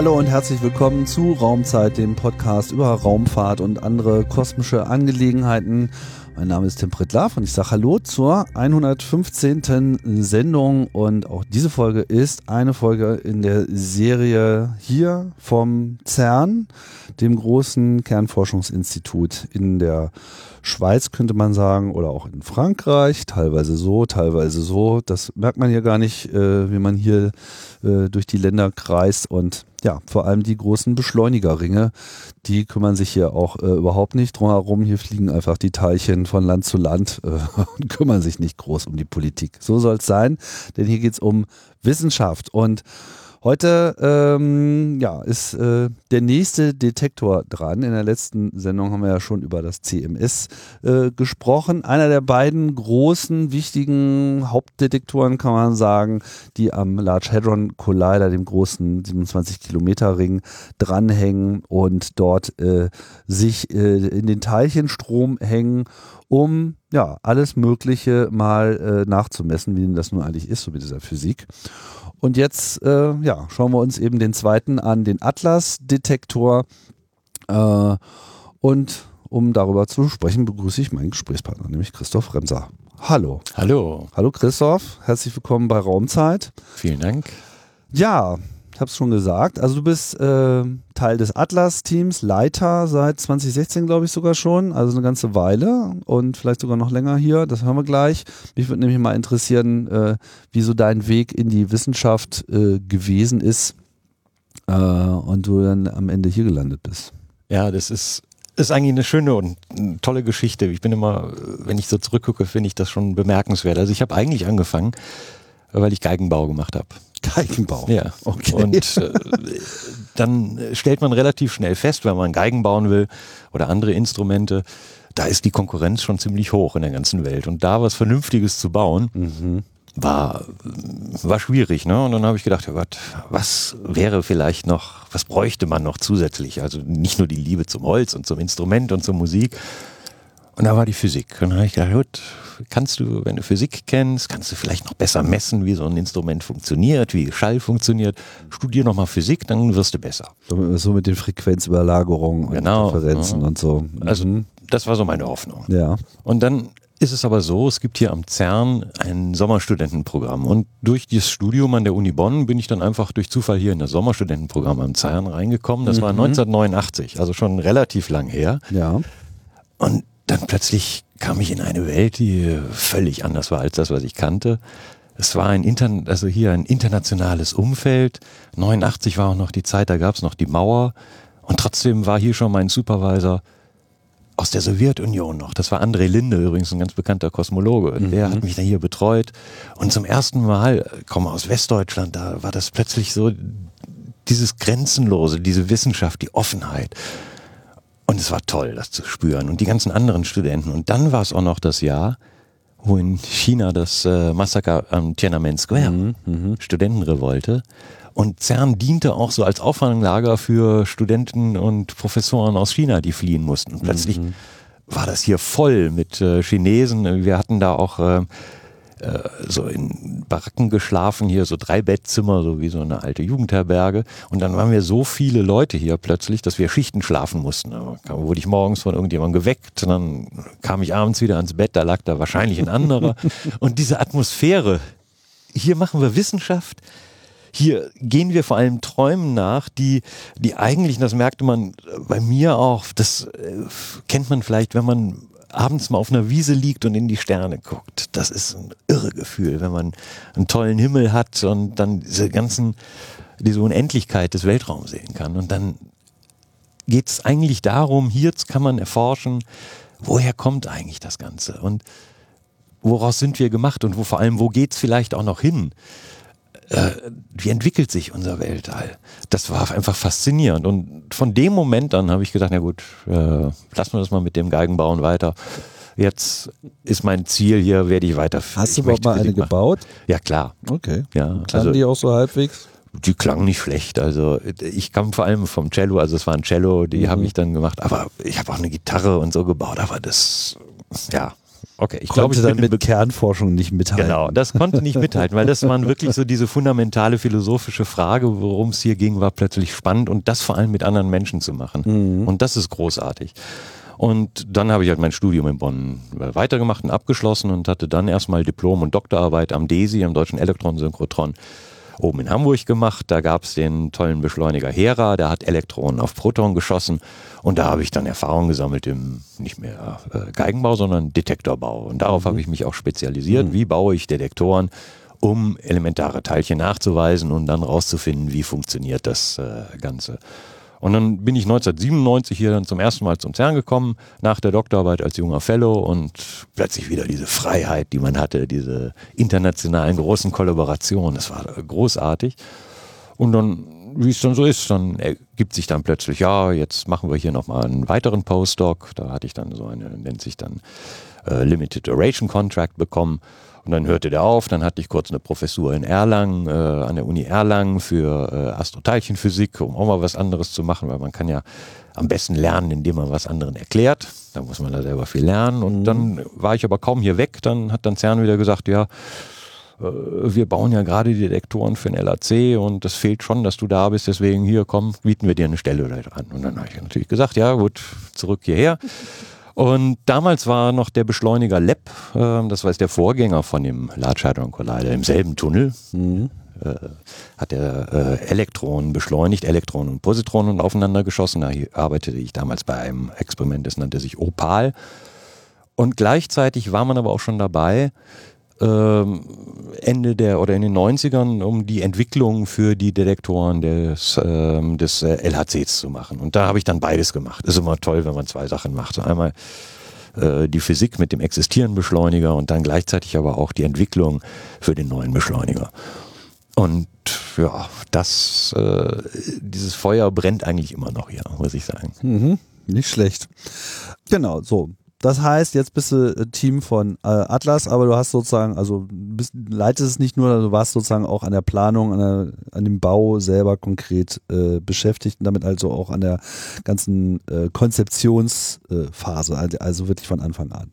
Hallo und herzlich willkommen zu Raumzeit, dem Podcast über Raumfahrt und andere kosmische Angelegenheiten. Mein Name ist Tim Pritlaff und ich sage Hallo zur 115. Sendung und auch diese Folge ist eine Folge in der Serie hier vom CERN, dem großen Kernforschungsinstitut in der Schweiz könnte man sagen oder auch in Frankreich, teilweise so, teilweise so. Das merkt man ja gar nicht, äh, wie man hier äh, durch die Länder kreist und ja, vor allem die großen Beschleunigerringe, die kümmern sich hier auch äh, überhaupt nicht drumherum. Hier fliegen einfach die Teilchen von Land zu Land und kümmern sich nicht groß um die Politik. So soll es sein, denn hier geht es um Wissenschaft und Heute ähm, ja, ist äh, der nächste Detektor dran. In der letzten Sendung haben wir ja schon über das CMS äh, gesprochen. Einer der beiden großen, wichtigen Hauptdetektoren, kann man sagen, die am Large Hadron Collider, dem großen 27-Kilometer-Ring, dranhängen und dort äh, sich äh, in den Teilchenstrom hängen um ja alles Mögliche mal äh, nachzumessen, wie denn das nun eigentlich ist, so mit dieser Physik. Und jetzt äh, ja, schauen wir uns eben den zweiten an, den Atlas-Detektor. Äh, und um darüber zu sprechen, begrüße ich meinen Gesprächspartner, nämlich Christoph Remser. Hallo. Hallo. Hallo Christoph, herzlich willkommen bei Raumzeit. Vielen Dank. Ja, ich habe es schon gesagt. Also du bist äh, Teil des Atlas-Teams, Leiter seit 2016, glaube ich sogar schon. Also eine ganze Weile und vielleicht sogar noch länger hier. Das hören wir gleich. Mich würde nämlich mal interessieren, äh, wie dein Weg in die Wissenschaft äh, gewesen ist äh, und du dann am Ende hier gelandet bist. Ja, das ist ist eigentlich eine schöne und eine tolle Geschichte. Ich bin immer, wenn ich so zurückgucke, finde ich das schon bemerkenswert. Also ich habe eigentlich angefangen, weil ich Geigenbau gemacht habe. Geigenbau. Ja, okay. Und äh, dann stellt man relativ schnell fest, wenn man Geigen bauen will oder andere Instrumente, da ist die Konkurrenz schon ziemlich hoch in der ganzen Welt. Und da was Vernünftiges zu bauen, mhm. war, war schwierig. Ne? Und dann habe ich gedacht, ja Gott, was wäre vielleicht noch, was bräuchte man noch zusätzlich? Also nicht nur die Liebe zum Holz und zum Instrument und zur Musik. Und da war die Physik. Und dann habe ich gedacht, gut, kannst du, wenn du Physik kennst, kannst du vielleicht noch besser messen, wie so ein Instrument funktioniert, wie Schall funktioniert. Studier nochmal Physik, dann wirst du besser. So mit den Frequenzüberlagerungen genau, und Differenzen ja. und so. Also das war so meine Hoffnung. Ja. Und dann ist es aber so, es gibt hier am CERN ein Sommerstudentenprogramm. Und durch das Studium an der Uni Bonn bin ich dann einfach durch Zufall hier in das Sommerstudentenprogramm am CERN reingekommen. Das mhm. war 1989, also schon relativ lang her. Ja. Und dann plötzlich kam ich in eine Welt, die völlig anders war als das, was ich kannte. Es war ein Intern also hier ein internationales Umfeld. 89 war auch noch die Zeit, da gab es noch die Mauer. Und trotzdem war hier schon mein Supervisor aus der Sowjetunion noch. Das war André Linde, übrigens ein ganz bekannter Kosmologe. Und mhm. der hat mich dann hier betreut. Und zum ersten Mal, komme aus Westdeutschland, da war das plötzlich so dieses Grenzenlose, diese Wissenschaft, die Offenheit. Und es war toll, das zu spüren. Und die ganzen anderen Studenten. Und dann war es auch noch das Jahr, wo in China das äh, Massaker am Tiananmen Square, mhm, mhm, Studentenrevolte. Und CERN diente auch so als Auffanglager für Studenten und Professoren aus China, die fliehen mussten. Und plötzlich mhm. war das hier voll mit äh, Chinesen. Wir hatten da auch äh, äh, so in Baracken geschlafen, hier so drei Bettzimmer, so wie so eine alte Jugendherberge. Und dann waren wir so viele Leute hier plötzlich, dass wir Schichten schlafen mussten. Da wurde ich morgens von irgendjemandem geweckt, dann kam ich abends wieder ans Bett, da lag da wahrscheinlich ein anderer. und diese Atmosphäre, hier machen wir Wissenschaft, hier gehen wir vor allem Träumen nach, die, die eigentlich, das merkte man bei mir auch, das äh, kennt man vielleicht, wenn man abends mal auf einer Wiese liegt und in die Sterne guckt. Das ist ein irre Gefühl, wenn man einen tollen Himmel hat und dann diese ganzen, diese Unendlichkeit des Weltraums sehen kann. Und dann geht es eigentlich darum, hier kann man erforschen, woher kommt eigentlich das Ganze und woraus sind wir gemacht und wo vor allem, wo geht es vielleicht auch noch hin? Äh, wie entwickelt sich unser Weltall? Das war einfach faszinierend. Und von dem Moment an habe ich gedacht, na gut, äh, lassen wir das mal mit dem Geigenbauen weiter. Jetzt ist mein Ziel hier, werde ich weiter. Hast du überhaupt mal eine machen. gebaut? Ja, klar. Okay. Ja, Klang also, die auch so halbwegs? Die klang nicht schlecht. Also ich kam vor allem vom Cello, also es war ein Cello, die mhm. habe ich dann gemacht, aber ich habe auch eine Gitarre und so gebaut, aber das, ja, Okay, ich Konnte glaube, ich dann mit Kernforschung nicht mithalten. Genau, das konnte nicht mithalten, weil das waren wirklich so diese fundamentale philosophische Frage, worum es hier ging, war plötzlich spannend und das vor allem mit anderen Menschen zu machen. Mhm. Und das ist großartig. Und dann habe ich halt mein Studium in Bonn weitergemacht und abgeschlossen und hatte dann erstmal Diplom- und Doktorarbeit am DESI, am Deutschen Elektronensynchrotron, oben in Hamburg gemacht. Da gab es den tollen Beschleuniger Hera, der hat Elektronen auf Proton geschossen. Und da habe ich dann Erfahrung gesammelt im nicht mehr äh, Geigenbau, sondern Detektorbau. Und darauf habe ich mich auch spezialisiert. Wie baue ich Detektoren, um elementare Teilchen nachzuweisen und dann rauszufinden, wie funktioniert das äh, Ganze. Und dann bin ich 1997 hier dann zum ersten Mal zum CERN gekommen, nach der Doktorarbeit als junger Fellow und plötzlich wieder diese Freiheit, die man hatte, diese internationalen großen Kollaborationen. Das war großartig. Und dann, wie es dann so ist, dann ergibt sich dann plötzlich, ja, jetzt machen wir hier nochmal einen weiteren Postdoc. Da hatte ich dann so eine, nennt sich dann äh, Limited Duration Contract bekommen. Und dann hörte der auf, dann hatte ich kurz eine Professur in Erlangen, äh, an der Uni Erlangen für äh, Astroteilchenphysik, um auch mal was anderes zu machen, weil man kann ja am besten lernen, indem man was anderen erklärt. Da muss man da selber viel lernen. Und dann war ich aber kaum hier weg. Dann hat dann CERN wieder gesagt, ja, äh, wir bauen ja gerade die Detektoren für den LAC und das fehlt schon, dass du da bist. Deswegen hier, komm, bieten wir dir eine Stelle an. Und dann habe ich natürlich gesagt, ja gut, zurück hierher. Und damals war noch der Beschleuniger LEP, äh, das war der Vorgänger von dem Large Hadron Collider im selben Tunnel. Mhm. Äh, hat er äh, Elektronen beschleunigt, Elektronen und Positronen aufeinander geschossen. Da arbeitete ich damals bei einem Experiment, das nannte sich Opal. Und gleichzeitig war man aber auch schon dabei, ähm, Ende der oder in den 90ern, um die Entwicklung für die Detektoren des, ähm, des äh, LHCs zu machen. Und da habe ich dann beides gemacht. Ist immer toll, wenn man zwei Sachen macht. Einmal äh, die Physik mit dem existierenden Beschleuniger und dann gleichzeitig aber auch die Entwicklung für den neuen Beschleuniger. Und ja, das, äh, dieses Feuer brennt eigentlich immer noch hier, muss ich sagen. Mhm. Nicht schlecht. Genau, so. Das heißt, jetzt bist du äh, Team von äh, Atlas, aber du hast sozusagen, also bist, leitest es nicht nur, du warst sozusagen auch an der Planung, an, der, an dem Bau selber konkret äh, beschäftigt und damit also auch an der ganzen äh, Konzeptionsphase, also, also wirklich von Anfang an.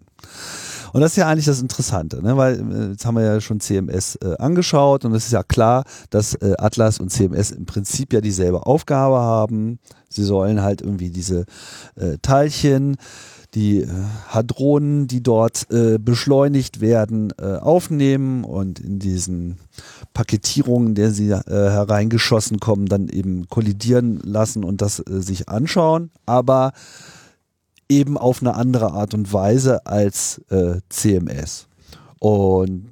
Und das ist ja eigentlich das Interessante, ne? weil äh, jetzt haben wir ja schon CMS äh, angeschaut und es ist ja klar, dass äh, Atlas und CMS im Prinzip ja dieselbe Aufgabe haben. Sie sollen halt irgendwie diese äh, Teilchen die äh, Hadronen, die dort äh, beschleunigt werden, äh, aufnehmen und in diesen Paketierungen, der sie äh, hereingeschossen kommen, dann eben kollidieren lassen und das äh, sich anschauen, aber eben auf eine andere Art und Weise als CMS. Und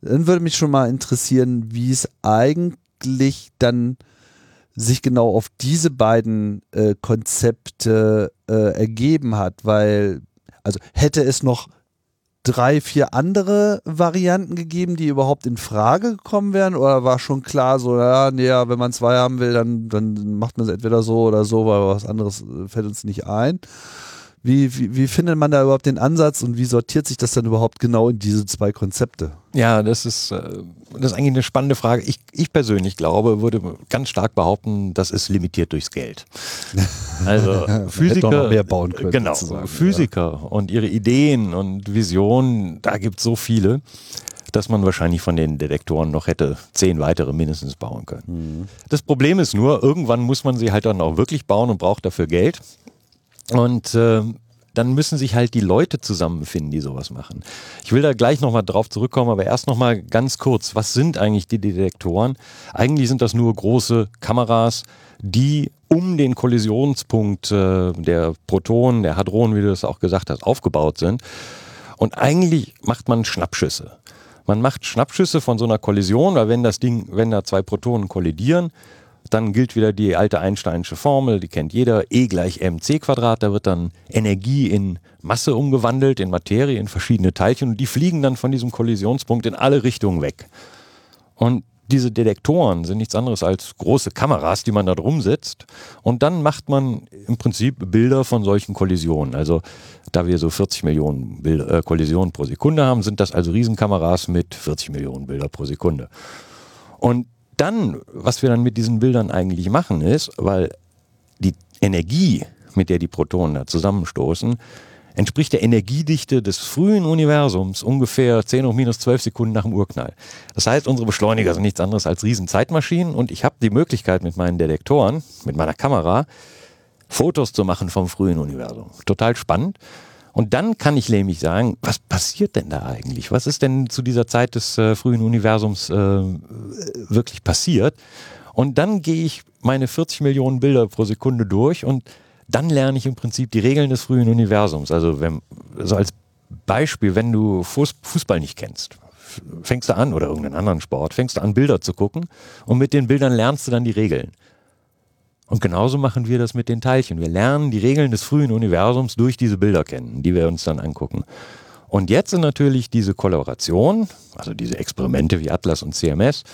dann würde mich schon mal interessieren, wie es eigentlich dann sich genau auf diese beiden Konzepte äh, ergeben hat, weil, also hätte es noch drei, vier andere Varianten gegeben, die überhaupt in Frage gekommen wären? Oder war schon klar, so, ja, nee, wenn man zwei haben will, dann, dann macht man es entweder so oder so, weil was anderes äh, fällt uns nicht ein. Wie, wie, wie findet man da überhaupt den Ansatz und wie sortiert sich das dann überhaupt genau in diese zwei Konzepte? Ja, das ist, äh, das ist eigentlich eine spannende Frage. Ich, ich persönlich glaube, würde ganz stark behaupten, das ist limitiert durchs Geld. Also Physiker, mehr bauen können, genau, Physiker ja. und ihre Ideen und Visionen, da gibt es so viele, dass man wahrscheinlich von den Detektoren noch hätte zehn weitere mindestens bauen können. Mhm. Das Problem ist nur, irgendwann muss man sie halt dann auch wirklich bauen und braucht dafür Geld. Und äh, dann müssen sich halt die Leute zusammenfinden, die sowas machen. Ich will da gleich nochmal drauf zurückkommen, aber erst nochmal ganz kurz, was sind eigentlich die Detektoren? Eigentlich sind das nur große Kameras, die um den Kollisionspunkt äh, der Protonen, der Hadronen, wie du das auch gesagt hast, aufgebaut sind. Und eigentlich macht man Schnappschüsse. Man macht Schnappschüsse von so einer Kollision, weil wenn das Ding, wenn da zwei Protonen kollidieren, dann gilt wieder die alte Einsteinsche Formel, die kennt jeder, E gleich mc Quadrat. Da wird dann Energie in Masse umgewandelt, in Materie, in verschiedene Teilchen und die fliegen dann von diesem Kollisionspunkt in alle Richtungen weg. Und diese Detektoren sind nichts anderes als große Kameras, die man da drum setzt. Und dann macht man im Prinzip Bilder von solchen Kollisionen. Also da wir so 40 Millionen Bilder, äh, Kollisionen pro Sekunde haben, sind das also Riesenkameras mit 40 Millionen Bilder pro Sekunde. Und dann, was wir dann mit diesen Bildern eigentlich machen, ist, weil die Energie, mit der die Protonen da zusammenstoßen, entspricht der Energiedichte des frühen Universums ungefähr 10 hoch minus 12 Sekunden nach dem Urknall. Das heißt, unsere Beschleuniger sind nichts anderes als Riesenzeitmaschinen und ich habe die Möglichkeit mit meinen Detektoren, mit meiner Kamera, Fotos zu machen vom frühen Universum. Total spannend. Und dann kann ich nämlich sagen, was passiert denn da eigentlich? Was ist denn zu dieser Zeit des äh, frühen Universums äh, wirklich passiert? Und dann gehe ich meine 40 Millionen Bilder pro Sekunde durch und dann lerne ich im Prinzip die Regeln des frühen Universums. Also, wenn, so als Beispiel, wenn du Fußball nicht kennst, fängst du an oder irgendeinen anderen Sport, fängst du an Bilder zu gucken und mit den Bildern lernst du dann die Regeln. Und genauso machen wir das mit den Teilchen. Wir lernen die Regeln des frühen Universums durch diese Bilder kennen, die wir uns dann angucken. Und jetzt sind natürlich diese Kollaboration, also diese Experimente wie Atlas und CMS,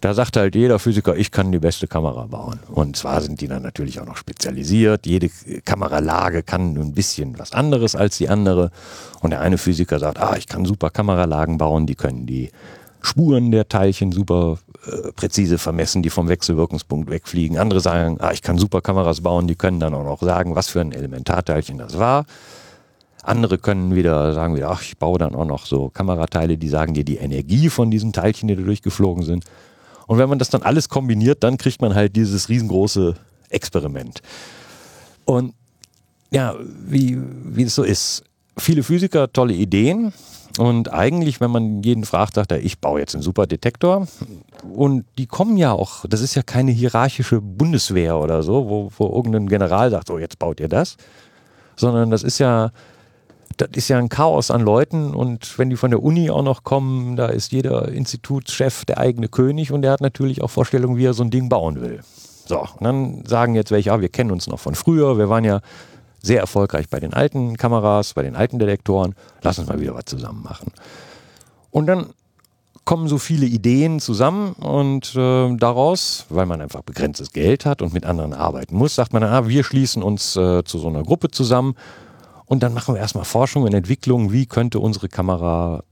da sagt halt jeder Physiker, ich kann die beste Kamera bauen. Und zwar sind die dann natürlich auch noch spezialisiert. Jede Kameralage kann ein bisschen was anderes als die andere. Und der eine Physiker sagt, ah, ich kann super Kameralagen bauen, die können die Spuren der Teilchen super äh, präzise vermessen, die vom Wechselwirkungspunkt wegfliegen. Andere sagen, ah, ich kann super Kameras bauen, die können dann auch noch sagen, was für ein Elementarteilchen das war. Andere können wieder sagen, wieder, ach, ich baue dann auch noch so Kamerateile, die sagen dir die Energie von diesen Teilchen, die da durchgeflogen sind. Und wenn man das dann alles kombiniert, dann kriegt man halt dieses riesengroße Experiment. Und ja, wie, wie es so ist. Viele Physiker, tolle Ideen. Und eigentlich, wenn man jeden fragt, sagt er, ich baue jetzt einen Superdetektor. Und die kommen ja auch, das ist ja keine hierarchische Bundeswehr oder so, wo, wo irgendein General sagt, so jetzt baut ihr das. Sondern das ist ja das ist ja ein Chaos an Leuten und wenn die von der Uni auch noch kommen, da ist jeder Institutschef der eigene König und der hat natürlich auch Vorstellungen, wie er so ein Ding bauen will. So, und dann sagen jetzt welche, ah, wir kennen uns noch von früher, wir waren ja sehr erfolgreich bei den alten Kameras, bei den alten Detektoren, lass uns mal wieder was zusammen machen. Und dann kommen so viele Ideen zusammen und äh, daraus, weil man einfach begrenztes Geld hat und mit anderen arbeiten muss, sagt man, ah, wir schließen uns äh, zu so einer Gruppe zusammen und dann machen wir erstmal Forschung und Entwicklung, wie könnte unsere Kamera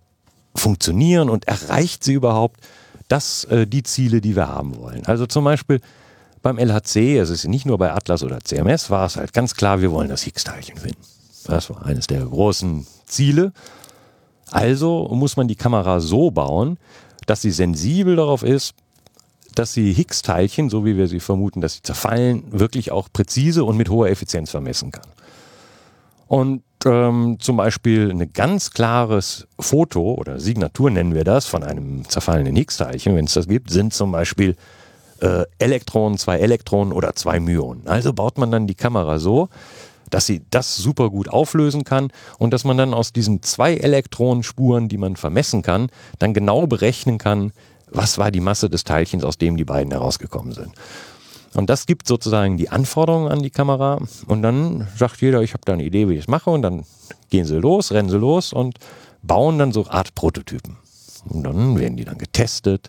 funktionieren und erreicht sie überhaupt das, äh, die Ziele, die wir haben wollen. Also zum Beispiel beim LHC, also es ist nicht nur bei Atlas oder CMS, war es halt ganz klar, wir wollen das Higgs-Teilchen finden. Das war eines der großen Ziele. Also muss man die Kamera so bauen, dass sie sensibel darauf ist, dass sie Higgs-Teilchen, so wie wir sie vermuten, dass sie zerfallen, wirklich auch präzise und mit hoher Effizienz vermessen kann. Und ähm, zum Beispiel ein ganz klares Foto oder Signatur nennen wir das von einem zerfallenen Higgs-Teilchen, wenn es das gibt, sind zum Beispiel äh, Elektronen, zwei Elektronen oder zwei Myonen. Also baut man dann die Kamera so, dass sie das super gut auflösen kann und dass man dann aus diesen zwei Elektronenspuren, die man vermessen kann, dann genau berechnen kann, was war die Masse des Teilchens, aus dem die beiden herausgekommen sind. Und das gibt sozusagen die Anforderungen an die Kamera. Und dann sagt jeder, ich habe da eine Idee, wie ich es mache. Und dann gehen sie los, rennen sie los und bauen dann so Art Prototypen. Und dann werden die dann getestet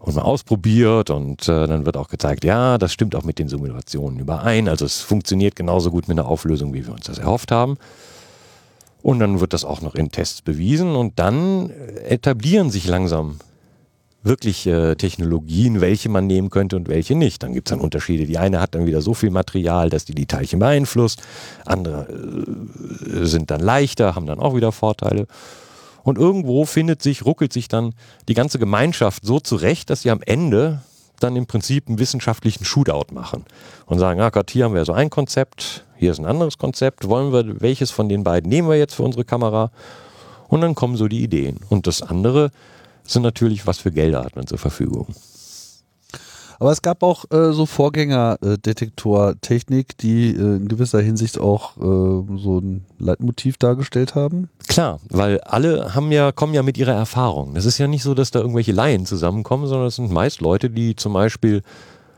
und mal ausprobiert. Und äh, dann wird auch gezeigt, ja, das stimmt auch mit den Simulationen überein. Also es funktioniert genauso gut mit einer Auflösung, wie wir uns das erhofft haben. Und dann wird das auch noch in Tests bewiesen. Und dann etablieren sich langsam wirklich äh, Technologien, welche man nehmen könnte und welche nicht. Dann gibt es dann Unterschiede. Die eine hat dann wieder so viel Material, dass die die Teilchen beeinflusst. Andere äh, sind dann leichter, haben dann auch wieder Vorteile. Und irgendwo findet sich, ruckelt sich dann die ganze Gemeinschaft so zurecht, dass sie am Ende dann im Prinzip einen wissenschaftlichen Shootout machen und sagen, ah Gott, hier haben wir so ein Konzept, hier ist ein anderes Konzept, wollen wir, welches von den beiden nehmen wir jetzt für unsere Kamera? Und dann kommen so die Ideen. Und das andere sind natürlich, was für Gelder hat man zur Verfügung. Aber es gab auch äh, so Vorgängerdetektortechnik, die äh, in gewisser Hinsicht auch äh, so ein Leitmotiv dargestellt haben. Klar, weil alle haben ja, kommen ja mit ihrer Erfahrung. Das ist ja nicht so, dass da irgendwelche Laien zusammenkommen, sondern es sind meist Leute, die zum Beispiel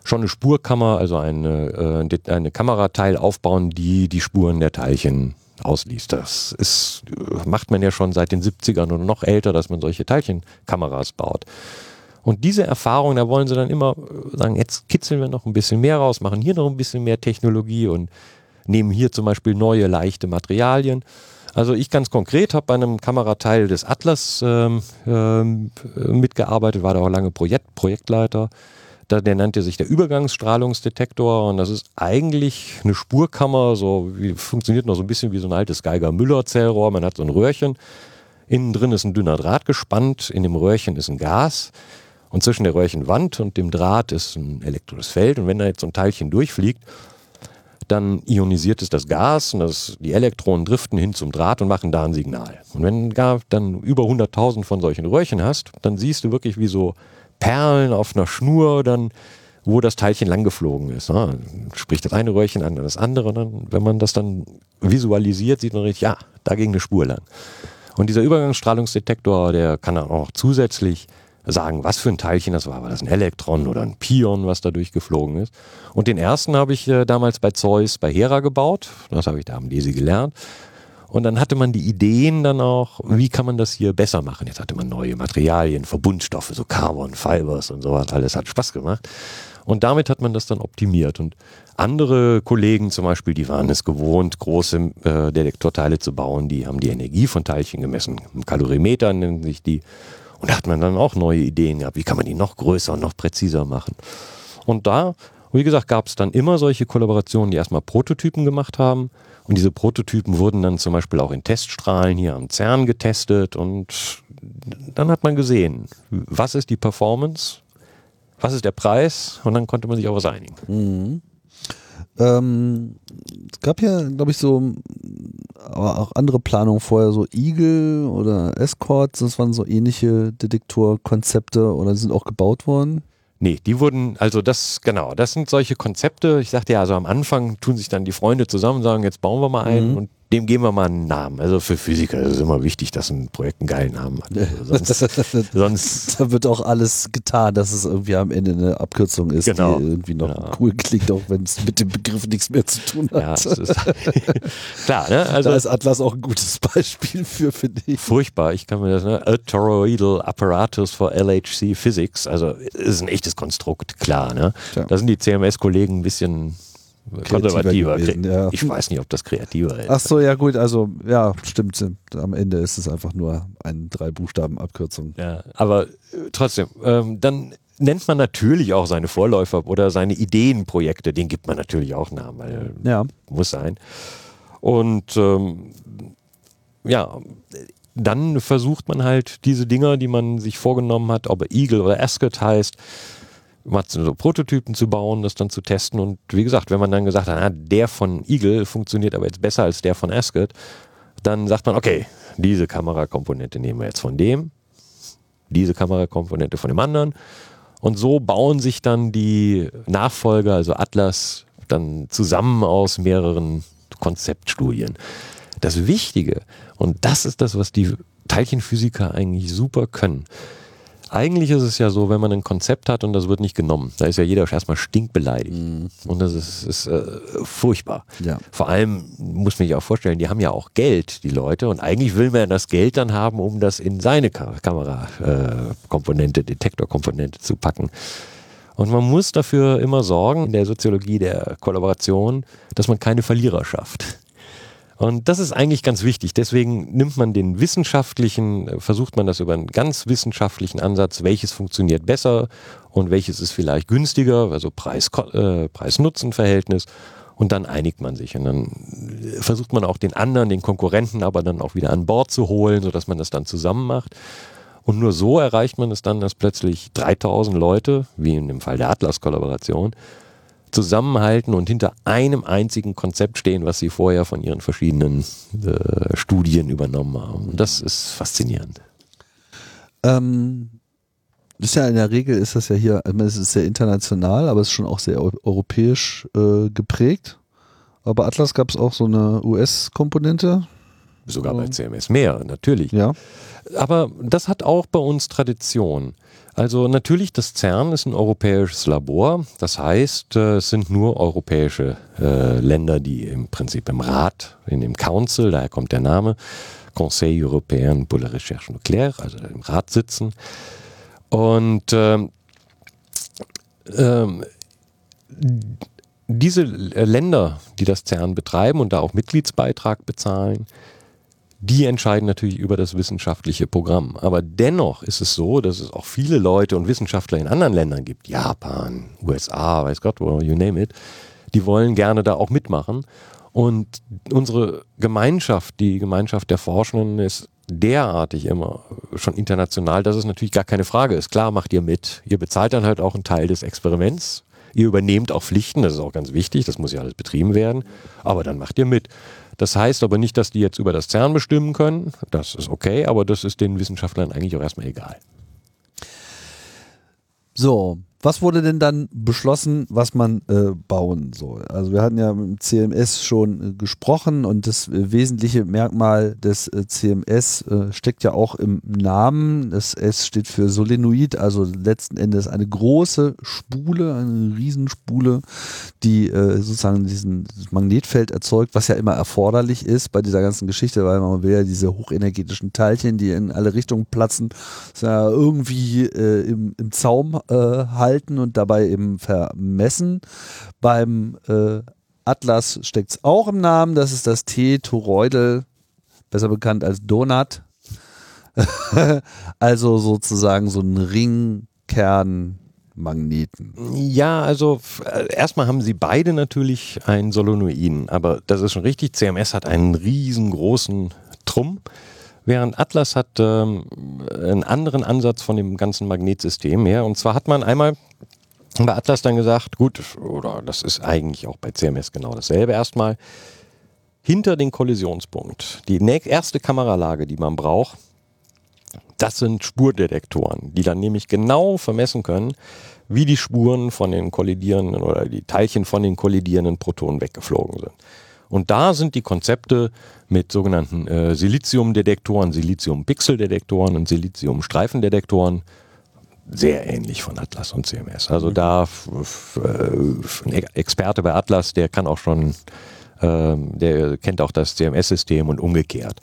schon eine Spurkammer, also eine, äh, eine Kamerateil aufbauen, die die Spuren der Teilchen ausliest. Das ist, macht man ja schon seit den 70ern oder noch älter, dass man solche Teilchenkameras baut. Und diese Erfahrung, da wollen sie dann immer sagen, jetzt kitzeln wir noch ein bisschen mehr raus, machen hier noch ein bisschen mehr Technologie und nehmen hier zum Beispiel neue, leichte Materialien. Also ich ganz konkret habe bei einem Kamerateil des Atlas ähm, ähm, mitgearbeitet, war da auch lange Projekt, Projektleiter. Da, der nannte sich der Übergangsstrahlungsdetektor und das ist eigentlich eine Spurkammer, so wie, funktioniert noch so ein bisschen wie so ein altes Geiger-Müller-Zellrohr. Man hat so ein Röhrchen, innen drin ist ein dünner Draht gespannt, in dem Röhrchen ist ein Gas und zwischen der Röhrchenwand und dem Draht ist ein elektrisches Feld und wenn da jetzt so ein Teilchen durchfliegt, dann ionisiert es das Gas und das, die Elektronen driften hin zum Draht und machen da ein Signal. Und wenn du dann über 100.000 von solchen Röhrchen hast, dann siehst du wirklich wie so Perlen auf einer Schnur dann, wo das Teilchen langgeflogen ist. Ne? Spricht das eine Röhrchen an das andere. Und dann, wenn man das dann visualisiert, sieht man richtig, ja, da ging eine Spur lang. Und dieser Übergangsstrahlungsdetektor, der kann dann auch zusätzlich sagen, was für ein Teilchen das war. War das ein Elektron oder ein Pion, was da durchgeflogen ist? Und den ersten habe ich äh, damals bei Zeus bei Hera gebaut. Das habe ich da am Desi gelernt. Und dann hatte man die Ideen dann auch, wie kann man das hier besser machen? Jetzt hatte man neue Materialien, Verbundstoffe, so Carbon, Fibers und sowas. Alles hat Spaß gemacht. Und damit hat man das dann optimiert. Und andere Kollegen zum Beispiel, die waren es gewohnt, große äh, Detektorteile zu bauen. Die haben die Energie von Teilchen gemessen. Kalorimeter nennen sich die. Und da hat man dann auch neue Ideen gehabt. Wie kann man die noch größer und noch präziser machen? Und da, wie gesagt, gab es dann immer solche Kollaborationen, die erstmal Prototypen gemacht haben und diese Prototypen wurden dann zum Beispiel auch in Teststrahlen hier am CERN getestet und dann hat man gesehen, was ist die Performance, was ist der Preis und dann konnte man sich auf was einigen. Mhm. Ähm, es gab ja, glaube ich, so aber auch andere Planungen vorher, so Eagle oder Escorts, das waren so ähnliche Detektorkonzepte oder sind auch gebaut worden. Nee, die wurden, also das, genau, das sind solche Konzepte. Ich sagte ja, also am Anfang tun sich dann die Freunde zusammen und sagen, jetzt bauen wir mal einen mhm. und dem geben wir mal einen Namen. Also für Physiker ist es immer wichtig, dass ein Projekt einen geilen Namen hat. Also sonst, sonst da wird auch alles getan, dass es irgendwie am Ende eine Abkürzung ist, genau. die irgendwie noch genau. cool klingt, auch wenn es mit dem Begriff nichts mehr zu tun hat. Ja, ist, klar, ne? Also da ist Atlas auch ein gutes Beispiel für, finde ich. Furchtbar. Ich kann mir das, ne? A Toroidal Apparatus for LHC Physics. Also ist ein echtes Konstrukt, klar, ne? Ja. Da sind die CMS-Kollegen ein bisschen konservativer. Gewesen, ja. Ich weiß nicht, ob das kreativer ist. Ach so, ja gut, also ja, stimmt. Am Ende ist es einfach nur ein drei Buchstaben Abkürzung. Ja, aber äh, trotzdem, ähm, dann nennt man natürlich auch seine Vorläufer oder seine Ideenprojekte, den gibt man natürlich auch Namen, weil ja. muss sein. Und ähm, ja, dann versucht man halt diese Dinger, die man sich vorgenommen hat, ob er Eagle oder Ascot heißt, mal so Prototypen zu bauen, das dann zu testen. Und wie gesagt, wenn man dann gesagt hat, na, der von Eagle funktioniert aber jetzt besser als der von Ascot, dann sagt man, okay, diese Kamerakomponente nehmen wir jetzt von dem, diese Kamerakomponente von dem anderen. Und so bauen sich dann die Nachfolger, also Atlas, dann zusammen aus mehreren Konzeptstudien. Das Wichtige, und das ist das, was die Teilchenphysiker eigentlich super können, eigentlich ist es ja so, wenn man ein Konzept hat und das wird nicht genommen, da ist ja jeder erstmal stinkbeleidigt. Mhm. Und das ist, ist äh, furchtbar. Ja. Vor allem muss man sich auch vorstellen, die haben ja auch Geld, die Leute. Und eigentlich will man das Geld dann haben, um das in seine Kamerakomponente, äh, Detektorkomponente zu packen. Und man muss dafür immer sorgen, in der Soziologie der Kollaboration, dass man keine Verlierer schafft. Und das ist eigentlich ganz wichtig. Deswegen nimmt man den wissenschaftlichen, versucht man das über einen ganz wissenschaftlichen Ansatz, welches funktioniert besser und welches ist vielleicht günstiger, also Preis, äh, Preis-Nutzen-Verhältnis. Und dann einigt man sich. Und dann versucht man auch den anderen, den Konkurrenten, aber dann auch wieder an Bord zu holen, sodass man das dann zusammen macht. Und nur so erreicht man es dann, dass plötzlich 3000 Leute, wie in dem Fall der Atlas-Kollaboration, zusammenhalten und hinter einem einzigen Konzept stehen, was sie vorher von ihren verschiedenen äh, Studien übernommen haben. Und das ist faszinierend. Ähm, ist ja in der Regel ist das ja hier, also es ist sehr international, aber es ist schon auch sehr europäisch äh, geprägt. Aber Atlas gab es auch so eine US-Komponente. Sogar bei CMS mehr, natürlich. Ja. Aber das hat auch bei uns Tradition. Also natürlich, das CERN ist ein europäisches Labor. Das heißt, äh, es sind nur europäische äh, Länder, die im Prinzip im Rat, in dem Council, daher kommt der Name, Conseil Européen pour la Recherche Nucléaire, also im Rat sitzen. Und ähm, ähm, diese Länder, die das CERN betreiben und da auch Mitgliedsbeitrag bezahlen, die entscheiden natürlich über das wissenschaftliche Programm. Aber dennoch ist es so, dass es auch viele Leute und Wissenschaftler in anderen Ländern gibt, Japan, USA, weiß Gott, you name it, die wollen gerne da auch mitmachen. Und unsere Gemeinschaft, die Gemeinschaft der Forschenden, ist derartig immer schon international, dass es natürlich gar keine Frage ist. Klar macht ihr mit. Ihr bezahlt dann halt auch einen Teil des Experiments. Ihr übernehmt auch Pflichten, das ist auch ganz wichtig, das muss ja alles betrieben werden. Aber dann macht ihr mit. Das heißt aber nicht, dass die jetzt über das CERN bestimmen können. Das ist okay, aber das ist den Wissenschaftlern eigentlich auch erstmal egal. So, was wurde denn dann beschlossen, was man äh, bauen soll? Also wir hatten ja dem CMS schon äh, gesprochen und das äh, wesentliche Merkmal des äh, CMS äh, steckt ja auch im Namen. Das S steht für Solenoid, also letzten Endes eine große Spule, eine Riesenspule, die äh, sozusagen diesen Magnetfeld erzeugt, was ja immer erforderlich ist bei dieser ganzen Geschichte, weil man will ja diese hochenergetischen Teilchen, die in alle Richtungen platzen, ja irgendwie im, im Zaum halten halten und dabei eben vermessen. Beim äh, Atlas steckt es auch im Namen, das ist das T-Toroidal, besser bekannt als Donut. also sozusagen so ein Ringkern Magneten. Ja, also äh, erstmal haben sie beide natürlich einen Solenoiden, aber das ist schon richtig. CMS hat einen riesengroßen Trumm. Während Atlas hat ähm, einen anderen Ansatz von dem ganzen Magnetsystem her. Und zwar hat man einmal bei Atlas dann gesagt, gut, oder das ist eigentlich auch bei CMS genau dasselbe erstmal, hinter den Kollisionspunkt, die erste Kameralage, die man braucht, das sind Spurdetektoren, die dann nämlich genau vermessen können, wie die Spuren von den kollidierenden oder die Teilchen von den kollidierenden Protonen weggeflogen sind. Und da sind die Konzepte mit sogenannten äh, Siliziumdetektoren, Silizium-Pixeldetektoren und Silizium-Streifendetektoren sehr ähnlich von Atlas und CMS. Also mhm. da ein Experte bei Atlas, der kann auch schon, äh, der kennt auch das CMS-System und umgekehrt.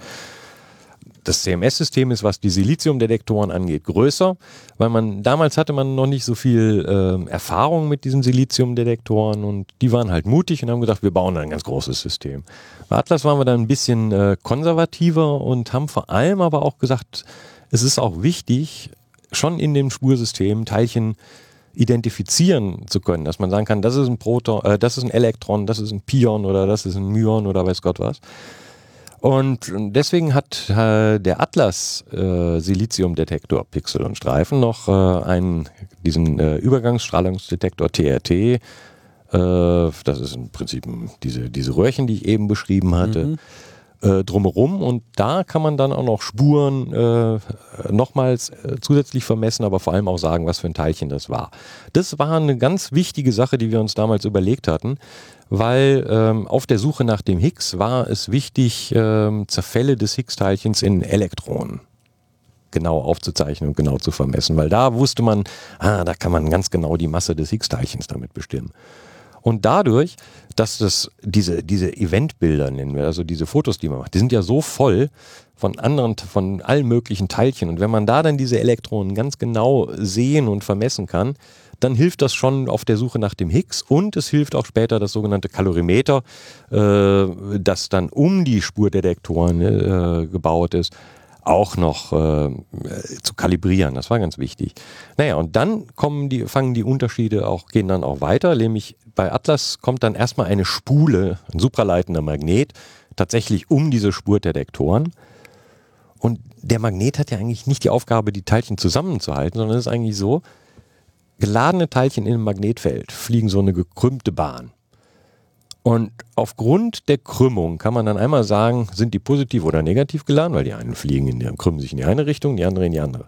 Das CMS-System ist, was die Siliziumdetektoren angeht, größer, weil man damals hatte man noch nicht so viel äh, Erfahrung mit diesen Siliziumdetektoren und die waren halt mutig und haben gesagt, wir bauen ein ganz großes System. Bei Atlas waren wir dann ein bisschen äh, konservativer und haben vor allem aber auch gesagt, es ist auch wichtig, schon in dem Spursystem Teilchen identifizieren zu können, dass man sagen kann, das ist ein Proton, äh, das ist ein Elektron, das ist ein Pion oder das ist ein Myon oder weiß Gott was. Und deswegen hat äh, der Atlas äh, Siliziumdetektor Pixel und Streifen noch äh, einen, diesen äh, Übergangsstrahlungsdetektor TRT. Äh, das ist im Prinzip diese, diese Röhrchen, die ich eben beschrieben hatte. Mhm. Äh, drumherum und da kann man dann auch noch Spuren äh, nochmals äh, zusätzlich vermessen, aber vor allem auch sagen, was für ein Teilchen das war. Das war eine ganz wichtige Sache, die wir uns damals überlegt hatten, weil ähm, auf der Suche nach dem Higgs war es wichtig, ähm, Zerfälle des Higgs-Teilchens in Elektronen genau aufzuzeichnen und genau zu vermessen, weil da wusste man, ah, da kann man ganz genau die Masse des Higgs-Teilchens damit bestimmen. Und dadurch, dass das diese, diese Eventbilder nennen wir, also diese Fotos, die man macht, die sind ja so voll von anderen, von allen möglichen Teilchen. Und wenn man da dann diese Elektronen ganz genau sehen und vermessen kann, dann hilft das schon auf der Suche nach dem Higgs und es hilft auch später das sogenannte Kalorimeter, äh, das dann um die Spurdetektoren äh, gebaut ist, auch noch äh, zu kalibrieren. Das war ganz wichtig. Naja, und dann kommen die, fangen die Unterschiede auch, gehen dann auch weiter, nämlich bei Atlas kommt dann erstmal eine Spule, ein supraleitender Magnet, tatsächlich um diese Spurdetektoren. Und der Magnet hat ja eigentlich nicht die Aufgabe, die Teilchen zusammenzuhalten, sondern es ist eigentlich so, geladene Teilchen in einem Magnetfeld fliegen so eine gekrümmte Bahn. Und aufgrund der Krümmung kann man dann einmal sagen, sind die positiv oder negativ geladen, weil die einen fliegen in die, krümmen sich in die eine Richtung, die andere in die andere.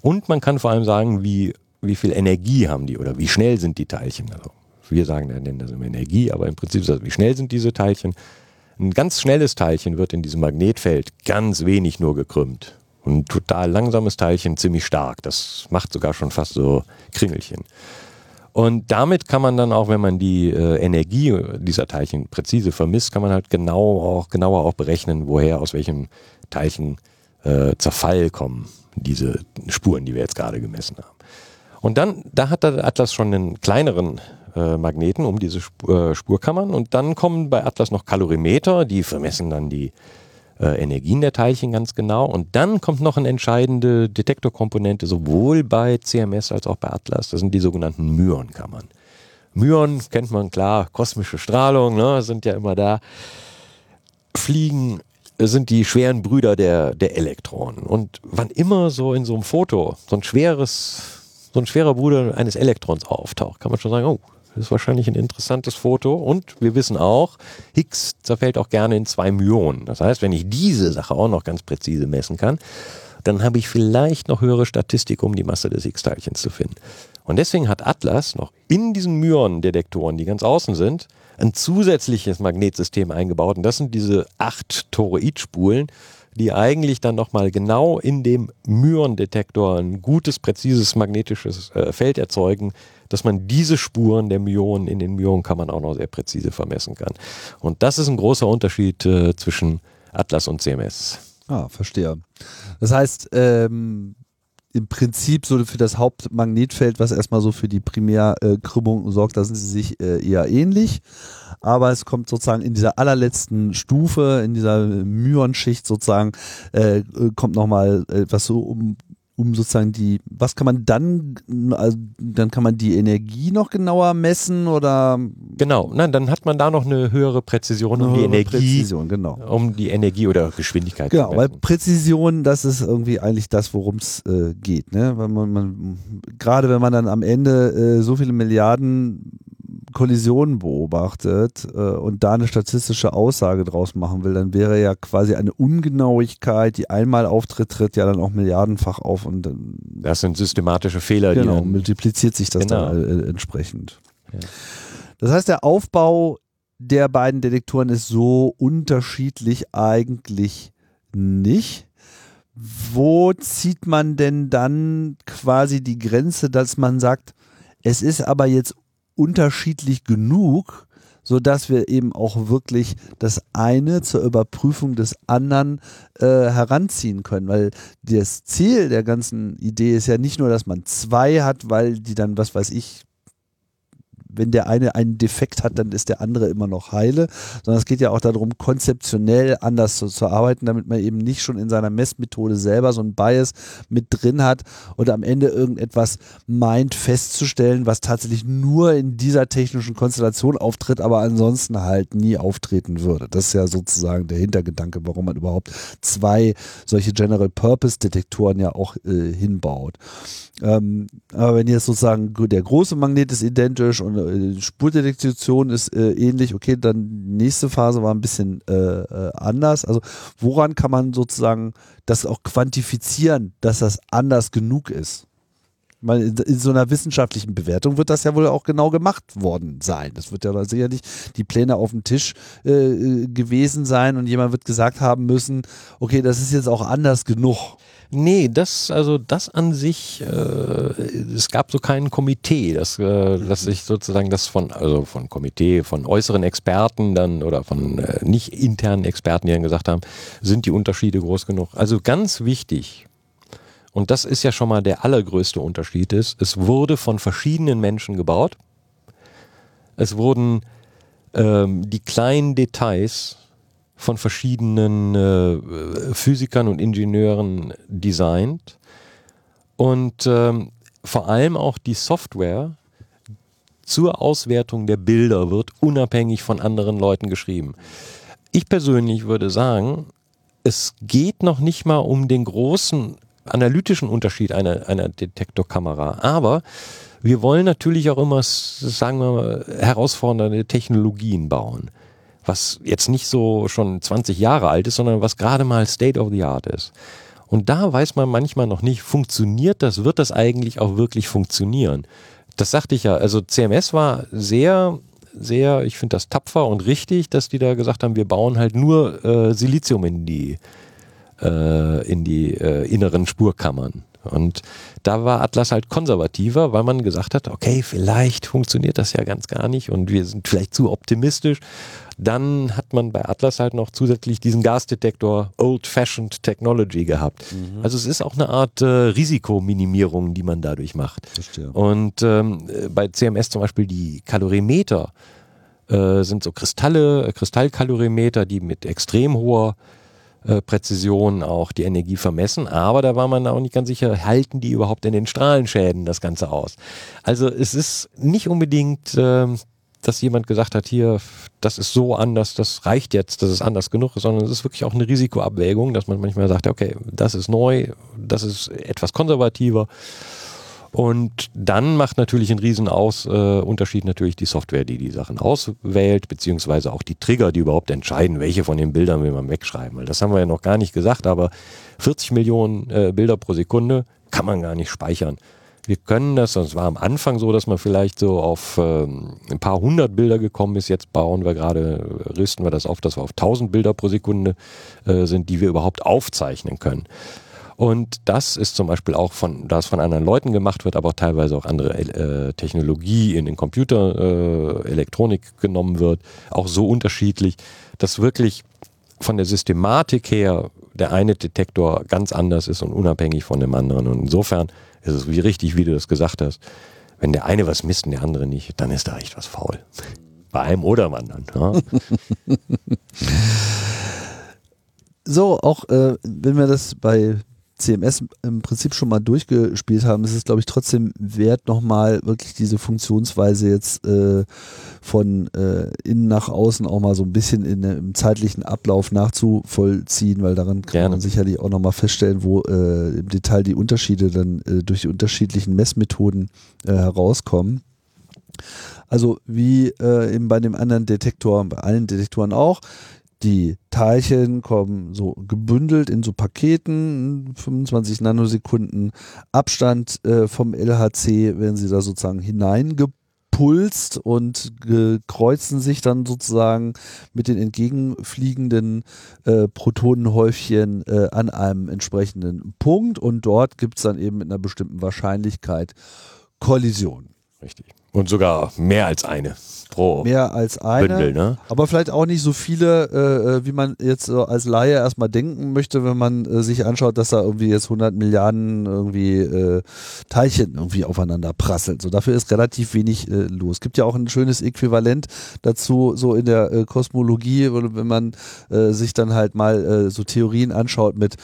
Und man kann vor allem sagen, wie, wie viel Energie haben die oder wie schnell sind die Teilchen. Also wir sagen, nennen das immer Energie, aber im Prinzip ist das, wie schnell sind diese Teilchen. Ein ganz schnelles Teilchen wird in diesem Magnetfeld ganz wenig nur gekrümmt. Und ein total langsames Teilchen ziemlich stark. Das macht sogar schon fast so Kringelchen. Und damit kann man dann auch, wenn man die äh, Energie dieser Teilchen präzise vermisst, kann man halt genau auch, genauer auch berechnen, woher, aus welchem Teilchen äh, Zerfall kommen diese Spuren, die wir jetzt gerade gemessen haben. Und dann, da hat der Atlas schon einen kleineren äh, Magneten um diese Sp äh, Spurkammern und dann kommen bei Atlas noch Kalorimeter, die vermessen dann die äh, Energien der Teilchen ganz genau. Und dann kommt noch eine entscheidende Detektorkomponente, sowohl bei CMS als auch bei Atlas. Das sind die sogenannten Myonkammern. Myon kennt man klar, kosmische Strahlung, ne, sind ja immer da. Fliegen sind die schweren Brüder der, der Elektronen. Und wann immer so in so einem Foto so ein schweres, so ein schwerer Bruder eines Elektrons auftaucht, kann man schon sagen, oh, ist wahrscheinlich ein interessantes Foto. Und wir wissen auch, Higgs zerfällt auch gerne in zwei Myonen. Das heißt, wenn ich diese Sache auch noch ganz präzise messen kann, dann habe ich vielleicht noch höhere Statistik, um die Masse des Higgs-Teilchens zu finden. Und deswegen hat Atlas noch in diesen Myon-Detektoren, die ganz außen sind, ein zusätzliches Magnetsystem eingebaut. Und das sind diese acht Toroidspulen, die eigentlich dann nochmal genau in dem Myon-Detektor ein gutes, präzises magnetisches äh, Feld erzeugen, dass man diese Spuren der Myonen in den Myonenkammern auch noch sehr präzise vermessen kann. Und das ist ein großer Unterschied äh, zwischen Atlas und CMS. Ah, verstehe. Das heißt, ähm, im Prinzip so für das Hauptmagnetfeld, was erstmal so für die Primärkrümmung sorgt, da sind sie sich äh, eher ähnlich. Aber es kommt sozusagen in dieser allerletzten Stufe, in dieser Myonschicht sozusagen, äh, kommt nochmal etwas so um um sozusagen die, was kann man dann, also dann kann man die Energie noch genauer messen oder? Genau, nein, dann hat man da noch eine höhere Präzision um die Energie, Präzision, genau. um die Energie oder Geschwindigkeit genau. Weil Präzision, das ist irgendwie eigentlich das, worum es äh, geht, ne? Weil man, man gerade wenn man dann am Ende äh, so viele Milliarden Kollisionen beobachtet äh, und da eine statistische Aussage draus machen will, dann wäre ja quasi eine Ungenauigkeit, die einmal auftritt, tritt ja dann auch milliardenfach auf und dann. Das sind systematische Fehler, genau, die multipliziert sich das genau. dann äh, entsprechend. Ja. Das heißt, der Aufbau der beiden Detektoren ist so unterschiedlich eigentlich nicht. Wo zieht man denn dann quasi die Grenze, dass man sagt, es ist aber jetzt unterschiedlich genug, so dass wir eben auch wirklich das eine zur Überprüfung des anderen äh, heranziehen können, weil das Ziel der ganzen Idee ist ja nicht nur, dass man zwei hat, weil die dann, was weiß ich, wenn der eine einen Defekt hat, dann ist der andere immer noch heile, sondern es geht ja auch darum, konzeptionell anders zu, zu arbeiten, damit man eben nicht schon in seiner Messmethode selber so ein Bias mit drin hat und am Ende irgendetwas meint festzustellen, was tatsächlich nur in dieser technischen Konstellation auftritt, aber ansonsten halt nie auftreten würde. Das ist ja sozusagen der Hintergedanke, warum man überhaupt zwei solche General Purpose Detektoren ja auch äh, hinbaut. Ähm, aber wenn jetzt sozusagen der große Magnet ist identisch und äh, Spurdetektion ist äh, ähnlich, okay, dann nächste Phase war ein bisschen äh, äh, anders. Also woran kann man sozusagen das auch quantifizieren, dass das anders genug ist? Weil in so einer wissenschaftlichen Bewertung wird das ja wohl auch genau gemacht worden sein. Das wird ja sicherlich die Pläne auf dem Tisch äh, äh, gewesen sein und jemand wird gesagt haben müssen, okay, das ist jetzt auch anders genug. Nee, das, also das an sich, äh, es gab so kein Komitee, das, äh, dass sich sozusagen das von, also von Komitee, von äußeren Experten dann oder von äh, nicht internen Experten, die dann gesagt haben, sind die Unterschiede groß genug. Also ganz wichtig, und das ist ja schon mal der allergrößte Unterschied ist, es wurde von verschiedenen Menschen gebaut. Es wurden ähm, die kleinen Details von verschiedenen äh, Physikern und Ingenieuren designt. Und ähm, vor allem auch die Software zur Auswertung der Bilder wird unabhängig von anderen Leuten geschrieben. Ich persönlich würde sagen, es geht noch nicht mal um den großen analytischen Unterschied einer, einer Detektorkamera, aber wir wollen natürlich auch immer, sagen wir mal, herausfordernde Technologien bauen was jetzt nicht so schon 20 Jahre alt ist, sondern was gerade mal State of the Art ist. Und da weiß man manchmal noch nicht, funktioniert das, wird das eigentlich auch wirklich funktionieren? Das sagte ich ja, also CMS war sehr, sehr, ich finde das tapfer und richtig, dass die da gesagt haben, wir bauen halt nur äh, Silizium in die, äh, in die äh, inneren Spurkammern. Und da war Atlas halt konservativer, weil man gesagt hat, okay, vielleicht funktioniert das ja ganz gar nicht und wir sind vielleicht zu optimistisch. Dann hat man bei Atlas halt noch zusätzlich diesen Gasdetektor Old-Fashioned Technology gehabt. Mhm. Also es ist auch eine Art äh, Risikominimierung, die man dadurch macht. Verstehe. Und ähm, bei CMS zum Beispiel die Kalorimeter äh, sind so Kristalle, Kristallkalorimeter, die mit extrem hoher äh, Präzision auch die Energie vermessen, aber da war man auch nicht ganz sicher, halten die überhaupt in den Strahlenschäden das Ganze aus. Also es ist nicht unbedingt, äh, dass jemand gesagt hat, hier, das ist so anders, das reicht jetzt, das ist anders genug, sondern es ist wirklich auch eine Risikoabwägung, dass man manchmal sagt, okay, das ist neu, das ist etwas konservativer und dann macht natürlich einen riesen Aus, äh, Unterschied natürlich die Software, die die Sachen auswählt, beziehungsweise auch die Trigger, die überhaupt entscheiden, welche von den Bildern will man wegschreiben. Weil das haben wir ja noch gar nicht gesagt, aber 40 Millionen äh, Bilder pro Sekunde kann man gar nicht speichern. Wir können das, und es war am Anfang so, dass man vielleicht so auf ähm, ein paar hundert Bilder gekommen ist. Jetzt bauen wir gerade, rüsten wir das auf, dass wir auf 1000 Bilder pro Sekunde äh, sind, die wir überhaupt aufzeichnen können. Und das ist zum Beispiel auch von, da es von anderen Leuten gemacht wird, aber auch teilweise auch andere äh, Technologie in den Computer, äh, Elektronik genommen wird, auch so unterschiedlich, dass wirklich von der Systematik her der eine Detektor ganz anders ist und unabhängig von dem anderen. Und insofern ist es wie richtig, wie du das gesagt hast. Wenn der eine was misst und der andere nicht, dann ist da echt was faul. Bei einem oder beim anderen. Ja? so, auch äh, wenn wir das bei CMS im Prinzip schon mal durchgespielt haben, ist es, glaube ich, trotzdem wert, nochmal wirklich diese Funktionsweise jetzt äh, von äh, innen nach außen auch mal so ein bisschen in, im zeitlichen Ablauf nachzuvollziehen, weil daran kann Gerne. man sicherlich auch nochmal feststellen, wo äh, im Detail die Unterschiede dann äh, durch die unterschiedlichen Messmethoden äh, herauskommen. Also wie äh, eben bei dem anderen Detektor, bei allen Detektoren auch, die Teilchen kommen so gebündelt in so Paketen, 25 Nanosekunden Abstand äh, vom LHC werden sie da sozusagen hineingepulst und kreuzen sich dann sozusagen mit den entgegenfliegenden äh, Protonenhäufchen äh, an einem entsprechenden Punkt und dort gibt es dann eben mit einer bestimmten Wahrscheinlichkeit Kollision. Richtig. Und sogar mehr als eine pro Mehr als eine. Bündel, ne? Aber vielleicht auch nicht so viele, äh, äh wie man jetzt so als Laie erstmal denken möchte, wenn man äh, sich anschaut, dass da irgendwie jetzt 100 Milliarden irgendwie äh, Teilchen irgendwie aufeinander prasseln. So dafür ist relativ wenig äh, los. Es gibt ja auch ein schönes Äquivalent dazu, so in der äh, Kosmologie, wenn man sich dann halt mal so Theorien anschaut mit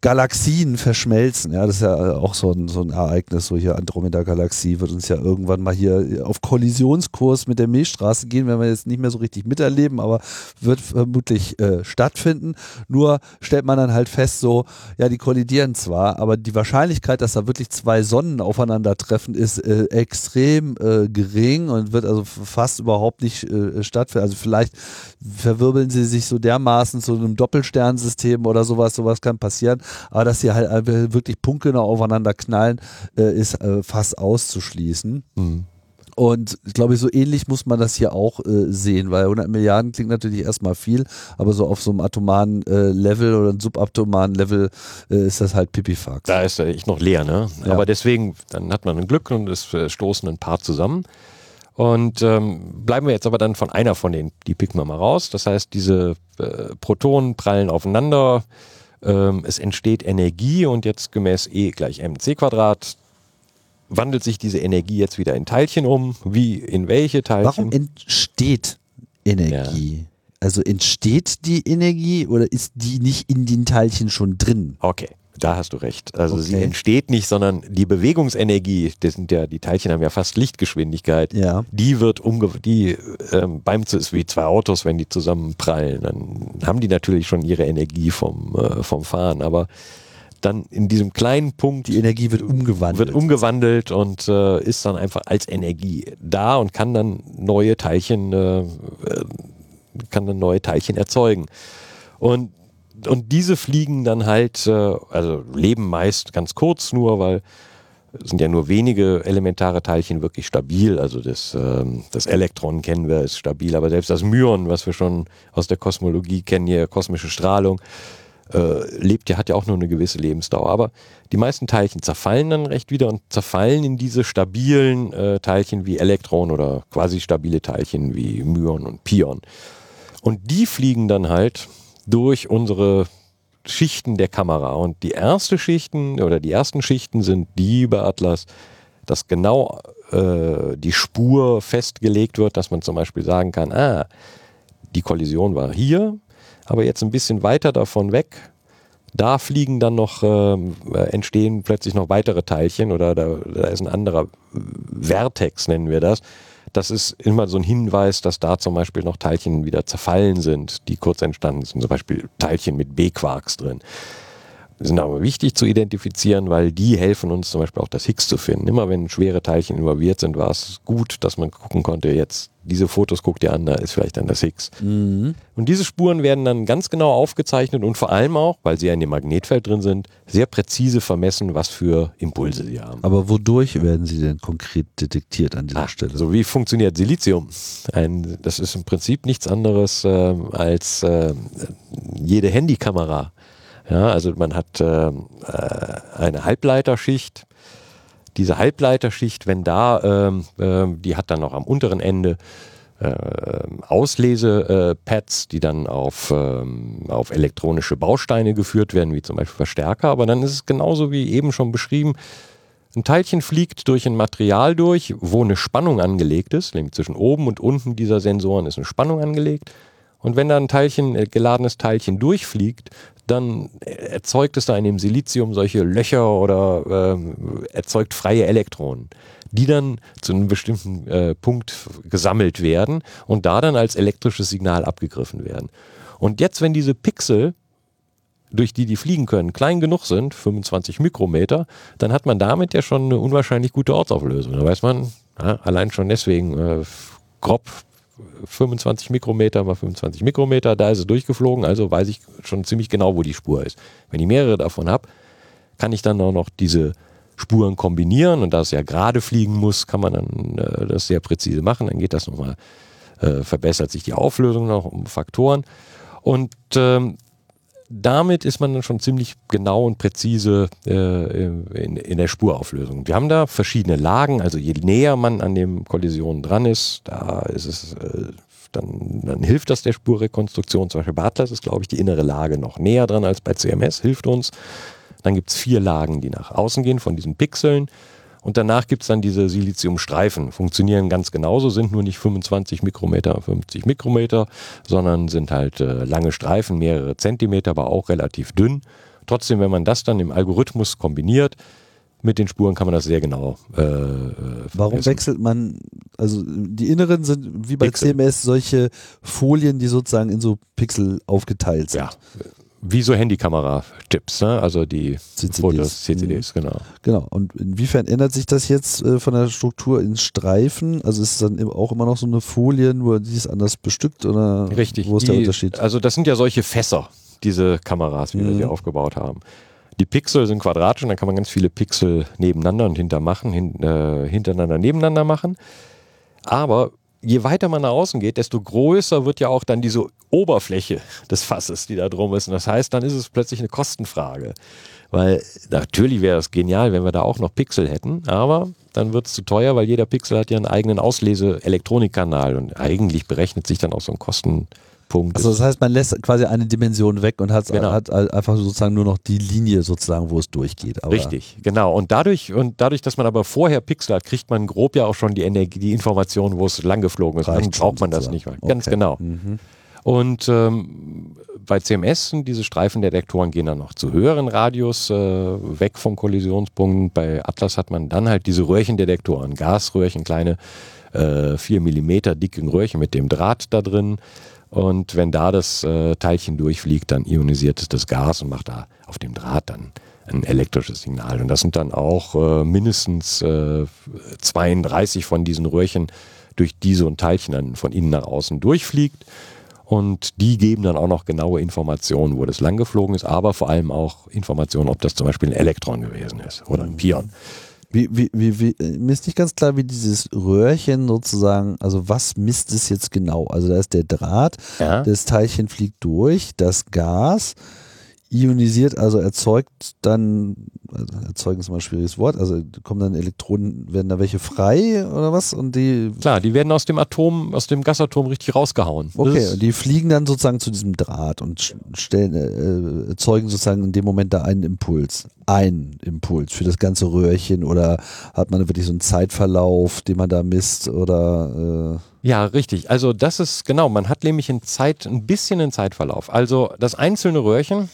Galaxien verschmelzen. Ja, das ist ja auch so ein, so ein Ereignis, so hier Andromeda-Galaxie wird uns ja irgendwann mal hier auf Kollisionskurs mit der Milchstraße gehen, werden wir jetzt nicht mehr so richtig miterleben, aber wird vermutlich äh, stattfinden. Nur stellt man dann halt fest, so, ja, die kollidieren zwar, aber die Wahrscheinlichkeit, dass da wirklich zwei Sonnen aufeinandertreffen, ist äh, extrem äh, gering und wird also fast überhaupt nicht äh, stattfinden. Also vielleicht verwirbeln sie sich so dermaßen zu einem Doppelsternsystem oder sowas, sowas kann passieren, aber dass sie halt wirklich punktgenau aufeinander knallen, äh, ist äh, fast auszuschließen. Mhm. Und ich glaube, so ähnlich muss man das hier auch äh, sehen, weil 100 Milliarden klingt natürlich erstmal viel, aber so auf so einem atomaren äh, Level oder einem subatomaren Level äh, ist das halt Pipifax. Da ist er echt noch leer, ne? Ja. Aber deswegen, dann hat man ein Glück und es äh, stoßen ein paar zusammen. Und ähm, bleiben wir jetzt aber dann von einer von denen, die picken wir mal raus. Das heißt, diese äh, Protonen prallen aufeinander, ähm, es entsteht Energie und jetzt gemäß E gleich mc Quadrat wandelt sich diese Energie jetzt wieder in Teilchen um? Wie, in welche Teilchen? Warum entsteht Energie? Ja. Also entsteht die Energie oder ist die nicht in den Teilchen schon drin? Okay. Da hast du recht. Also okay. sie entsteht nicht, sondern die Bewegungsenergie, das sind ja, die Teilchen haben ja fast Lichtgeschwindigkeit, ja. die wird umge die ähm, beim ist wie zwei Autos, wenn die zusammenprallen, dann haben die natürlich schon ihre Energie vom, äh, vom Fahren, aber dann in diesem kleinen Punkt. Die Energie wird umgewandelt. Wird umgewandelt und äh, ist dann einfach als Energie da und kann dann neue Teilchen, äh, äh, kann dann neue Teilchen erzeugen. Und, und diese fliegen dann halt, äh, also leben meist ganz kurz nur, weil sind ja nur wenige elementare Teilchen wirklich stabil. Also das, ähm, das Elektron kennen wir, ist stabil, aber selbst das Myon, was wir schon aus der Kosmologie kennen, hier kosmische Strahlung, äh, lebt ja, hat ja auch nur eine gewisse Lebensdauer. Aber die meisten Teilchen zerfallen dann recht wieder und zerfallen in diese stabilen äh, Teilchen wie Elektron oder quasi stabile Teilchen wie Myon und Pion. Und die fliegen dann halt durch unsere Schichten der Kamera. Und die erste Schichten oder die ersten Schichten sind die bei Atlas, dass genau äh, die Spur festgelegt wird, dass man zum Beispiel sagen kann, ah, die Kollision war hier, aber jetzt ein bisschen weiter davon weg. Da fliegen dann noch, äh, entstehen plötzlich noch weitere Teilchen oder da, da ist ein anderer Vertex, nennen wir das. Das ist immer so ein Hinweis, dass da zum Beispiel noch Teilchen wieder zerfallen sind, die kurz entstanden sind, zum Beispiel Teilchen mit B-Quarks drin sind aber wichtig zu identifizieren, weil die helfen uns zum Beispiel auch das Higgs zu finden. Immer wenn schwere Teilchen involviert sind, war es gut, dass man gucken konnte, jetzt diese Fotos guckt ihr an, da ist vielleicht dann das Higgs. Mhm. Und diese Spuren werden dann ganz genau aufgezeichnet und vor allem auch, weil sie ja in dem Magnetfeld drin sind, sehr präzise vermessen, was für Impulse sie haben. Aber wodurch werden sie denn konkret detektiert an dieser ah, Stelle? So wie funktioniert Silizium? Ein, das ist im Prinzip nichts anderes äh, als äh, jede Handykamera ja, also man hat äh, äh, eine Halbleiterschicht. Diese Halbleiterschicht, wenn da, äh, die hat dann noch am unteren Ende äh, Auslesepads, die dann auf, ähm, auf elektronische Bausteine geführt werden, wie zum Beispiel Verstärker. Aber dann ist es genauso wie eben schon beschrieben, ein Teilchen fliegt durch ein Material durch, wo eine Spannung angelegt ist, nämlich zwischen oben und unten dieser Sensoren ist eine Spannung angelegt. Und wenn da ein Teilchen, ein geladenes Teilchen durchfliegt, dann erzeugt es da in dem Silizium solche Löcher oder äh, erzeugt freie Elektronen, die dann zu einem bestimmten äh, Punkt gesammelt werden und da dann als elektrisches Signal abgegriffen werden. Und jetzt, wenn diese Pixel durch die die fliegen können, klein genug sind, 25 Mikrometer, dann hat man damit ja schon eine unwahrscheinlich gute Ortsauflösung. Da weiß man, ja, allein schon deswegen äh, grob 25 Mikrometer mal 25 Mikrometer, da ist es durchgeflogen, also weiß ich schon ziemlich genau, wo die Spur ist. Wenn ich mehrere davon habe, kann ich dann auch noch diese Spuren kombinieren und da es ja gerade fliegen muss, kann man dann äh, das sehr präzise machen. Dann geht das nochmal, äh, verbessert sich die Auflösung noch um Faktoren. Und ähm, damit ist man dann schon ziemlich genau und präzise äh, in, in, der Spurauflösung. Wir haben da verschiedene Lagen, also je näher man an dem Kollisionen dran ist, da ist es, äh, dann, dann hilft das der Spurrekonstruktion. Zum Beispiel bei Atlas ist, glaube ich, die innere Lage noch näher dran als bei CMS, hilft uns. Dann gibt es vier Lagen, die nach außen gehen von diesen Pixeln. Und danach gibt es dann diese Siliziumstreifen. Funktionieren ganz genauso, sind nur nicht 25 Mikrometer, 50 Mikrometer, sondern sind halt äh, lange Streifen, mehrere Zentimeter, aber auch relativ dünn. Trotzdem, wenn man das dann im Algorithmus kombiniert, mit den Spuren kann man das sehr genau. Äh, äh Warum wechselt man, also die inneren sind wie bei Pixel. CMS solche Folien, die sozusagen in so Pixel aufgeteilt sind. Ja, wie so Handykamera-Tipps, ne? also die CCDs. Fotos, CCDs, mhm. genau. Genau. Und inwiefern ändert sich das jetzt äh, von der Struktur in Streifen? Also ist es dann auch immer noch so eine Folie, nur die ist anders bestückt oder Richtig. wo ist die, der Unterschied? Also das sind ja solche Fässer, diese Kameras, wie mhm. wir sie aufgebaut haben. Die Pixel sind quadratisch und dann kann man ganz viele Pixel nebeneinander und hinter machen, hin, äh, hintereinander nebeneinander machen. Aber je weiter man nach außen geht, desto größer wird ja auch dann diese Oberfläche des Fasses, die da drum ist. Und das heißt, dann ist es plötzlich eine Kostenfrage. Weil natürlich wäre es genial, wenn wir da auch noch Pixel hätten, aber dann wird es zu teuer, weil jeder Pixel hat ja einen eigenen Auslese-Elektronikkanal und eigentlich berechnet sich dann auch so ein Kosten, Punkt. Also das heißt, man lässt quasi eine Dimension weg und hat, genau. hat einfach sozusagen nur noch die Linie sozusagen, wo es durchgeht. Aber Richtig, genau. Und dadurch, und dadurch, dass man aber vorher Pixel hat, kriegt man grob ja auch schon die Energie, die Information, wo es lang geflogen ist. Dann braucht man das nicht mehr. Ganz okay. genau. Mhm. Und ähm, bei CMS sind diese Streifendetektoren gehen dann noch zu höheren Radius äh, weg vom Kollisionspunkt. Bei Atlas hat man dann halt diese Röhrchendetektoren, Gasröhrchen, kleine äh, 4 mm dicken Röhrchen mit dem Draht da drin. Und wenn da das äh, Teilchen durchfliegt, dann ionisiert es das Gas und macht da auf dem Draht dann ein elektrisches Signal. Und das sind dann auch äh, mindestens äh, 32 von diesen Röhrchen, durch die so ein Teilchen dann von innen nach außen durchfliegt. Und die geben dann auch noch genaue Informationen, wo das lang geflogen ist, aber vor allem auch Informationen, ob das zum Beispiel ein Elektron gewesen ist oder ein Pion. Wie, wie, wie, wie, mir ist nicht ganz klar, wie dieses Röhrchen sozusagen, also was misst es jetzt genau? Also da ist der Draht, ja. das Teilchen fliegt durch, das Gas ionisiert, also erzeugt dann, also erzeugen ist mal ein schwieriges Wort, also kommen dann Elektronen, werden da welche frei oder was? Und die. Klar, die werden aus dem Atom, aus dem Gasatom richtig rausgehauen. Okay, und die fliegen dann sozusagen zu diesem Draht und stellen, äh, erzeugen sozusagen in dem Moment da einen Impuls. Einen Impuls für das ganze Röhrchen oder hat man wirklich so einen Zeitverlauf, den man da misst oder äh Ja, richtig. Also das ist genau, man hat nämlich in Zeit, ein bisschen einen Zeitverlauf. Also das einzelne Röhrchen,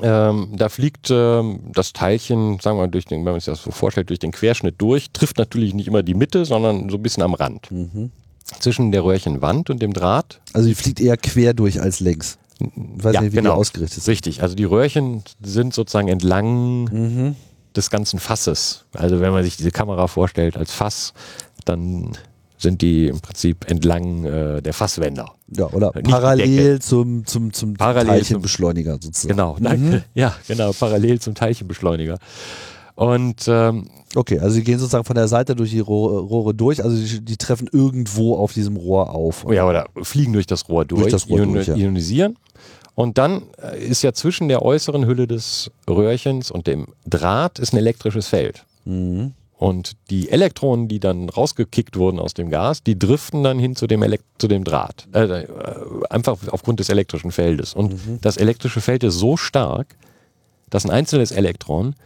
ähm, da fliegt ähm, das Teilchen, sagen wir mal, durch den, wenn man sich das so vorstellt, durch den Querschnitt durch, trifft natürlich nicht immer die Mitte, sondern so ein bisschen am Rand. Mhm. Zwischen der Röhrchenwand und dem Draht. Also die fliegt eher quer durch als längs. Weiß Ja, nicht, wie genau. die ausgerichtet sind. Richtig. Also die Röhrchen sind sozusagen entlang Mhm. des ganzen Fasses. Also wenn man sich diese Kamera vorstellt als Fass, dann sind die im Prinzip entlang äh, der Fasswände. Ja, oder Nicht parallel zum, zum, zum Parallel Teilchenbeschleuniger sozusagen. Genau, danke. Ja, genau, parallel zum Teilchenbeschleuniger. Und ähm, Okay, also sie gehen sozusagen von der Seite durch die Rohre, Rohre durch, also die, die treffen irgendwo auf diesem Rohr auf. ja, oder fliegen durch das Rohr durch, Durch das Rohr ion- durch, ja. ionisieren. Und dann äh, ist ja zwischen der äußeren Hülle des Röhrchens und dem Draht ist ein elektrisches Feld. Mhm. Und die Elektronen, die dann rausgekickt wurden aus dem Gas, die driften dann hin zu dem, Elek zu dem Draht. Äh, äh, einfach aufgrund des elektrischen Feldes. Und Mhm. das elektrische Feld ist so stark, dass ein einzelnes Elektron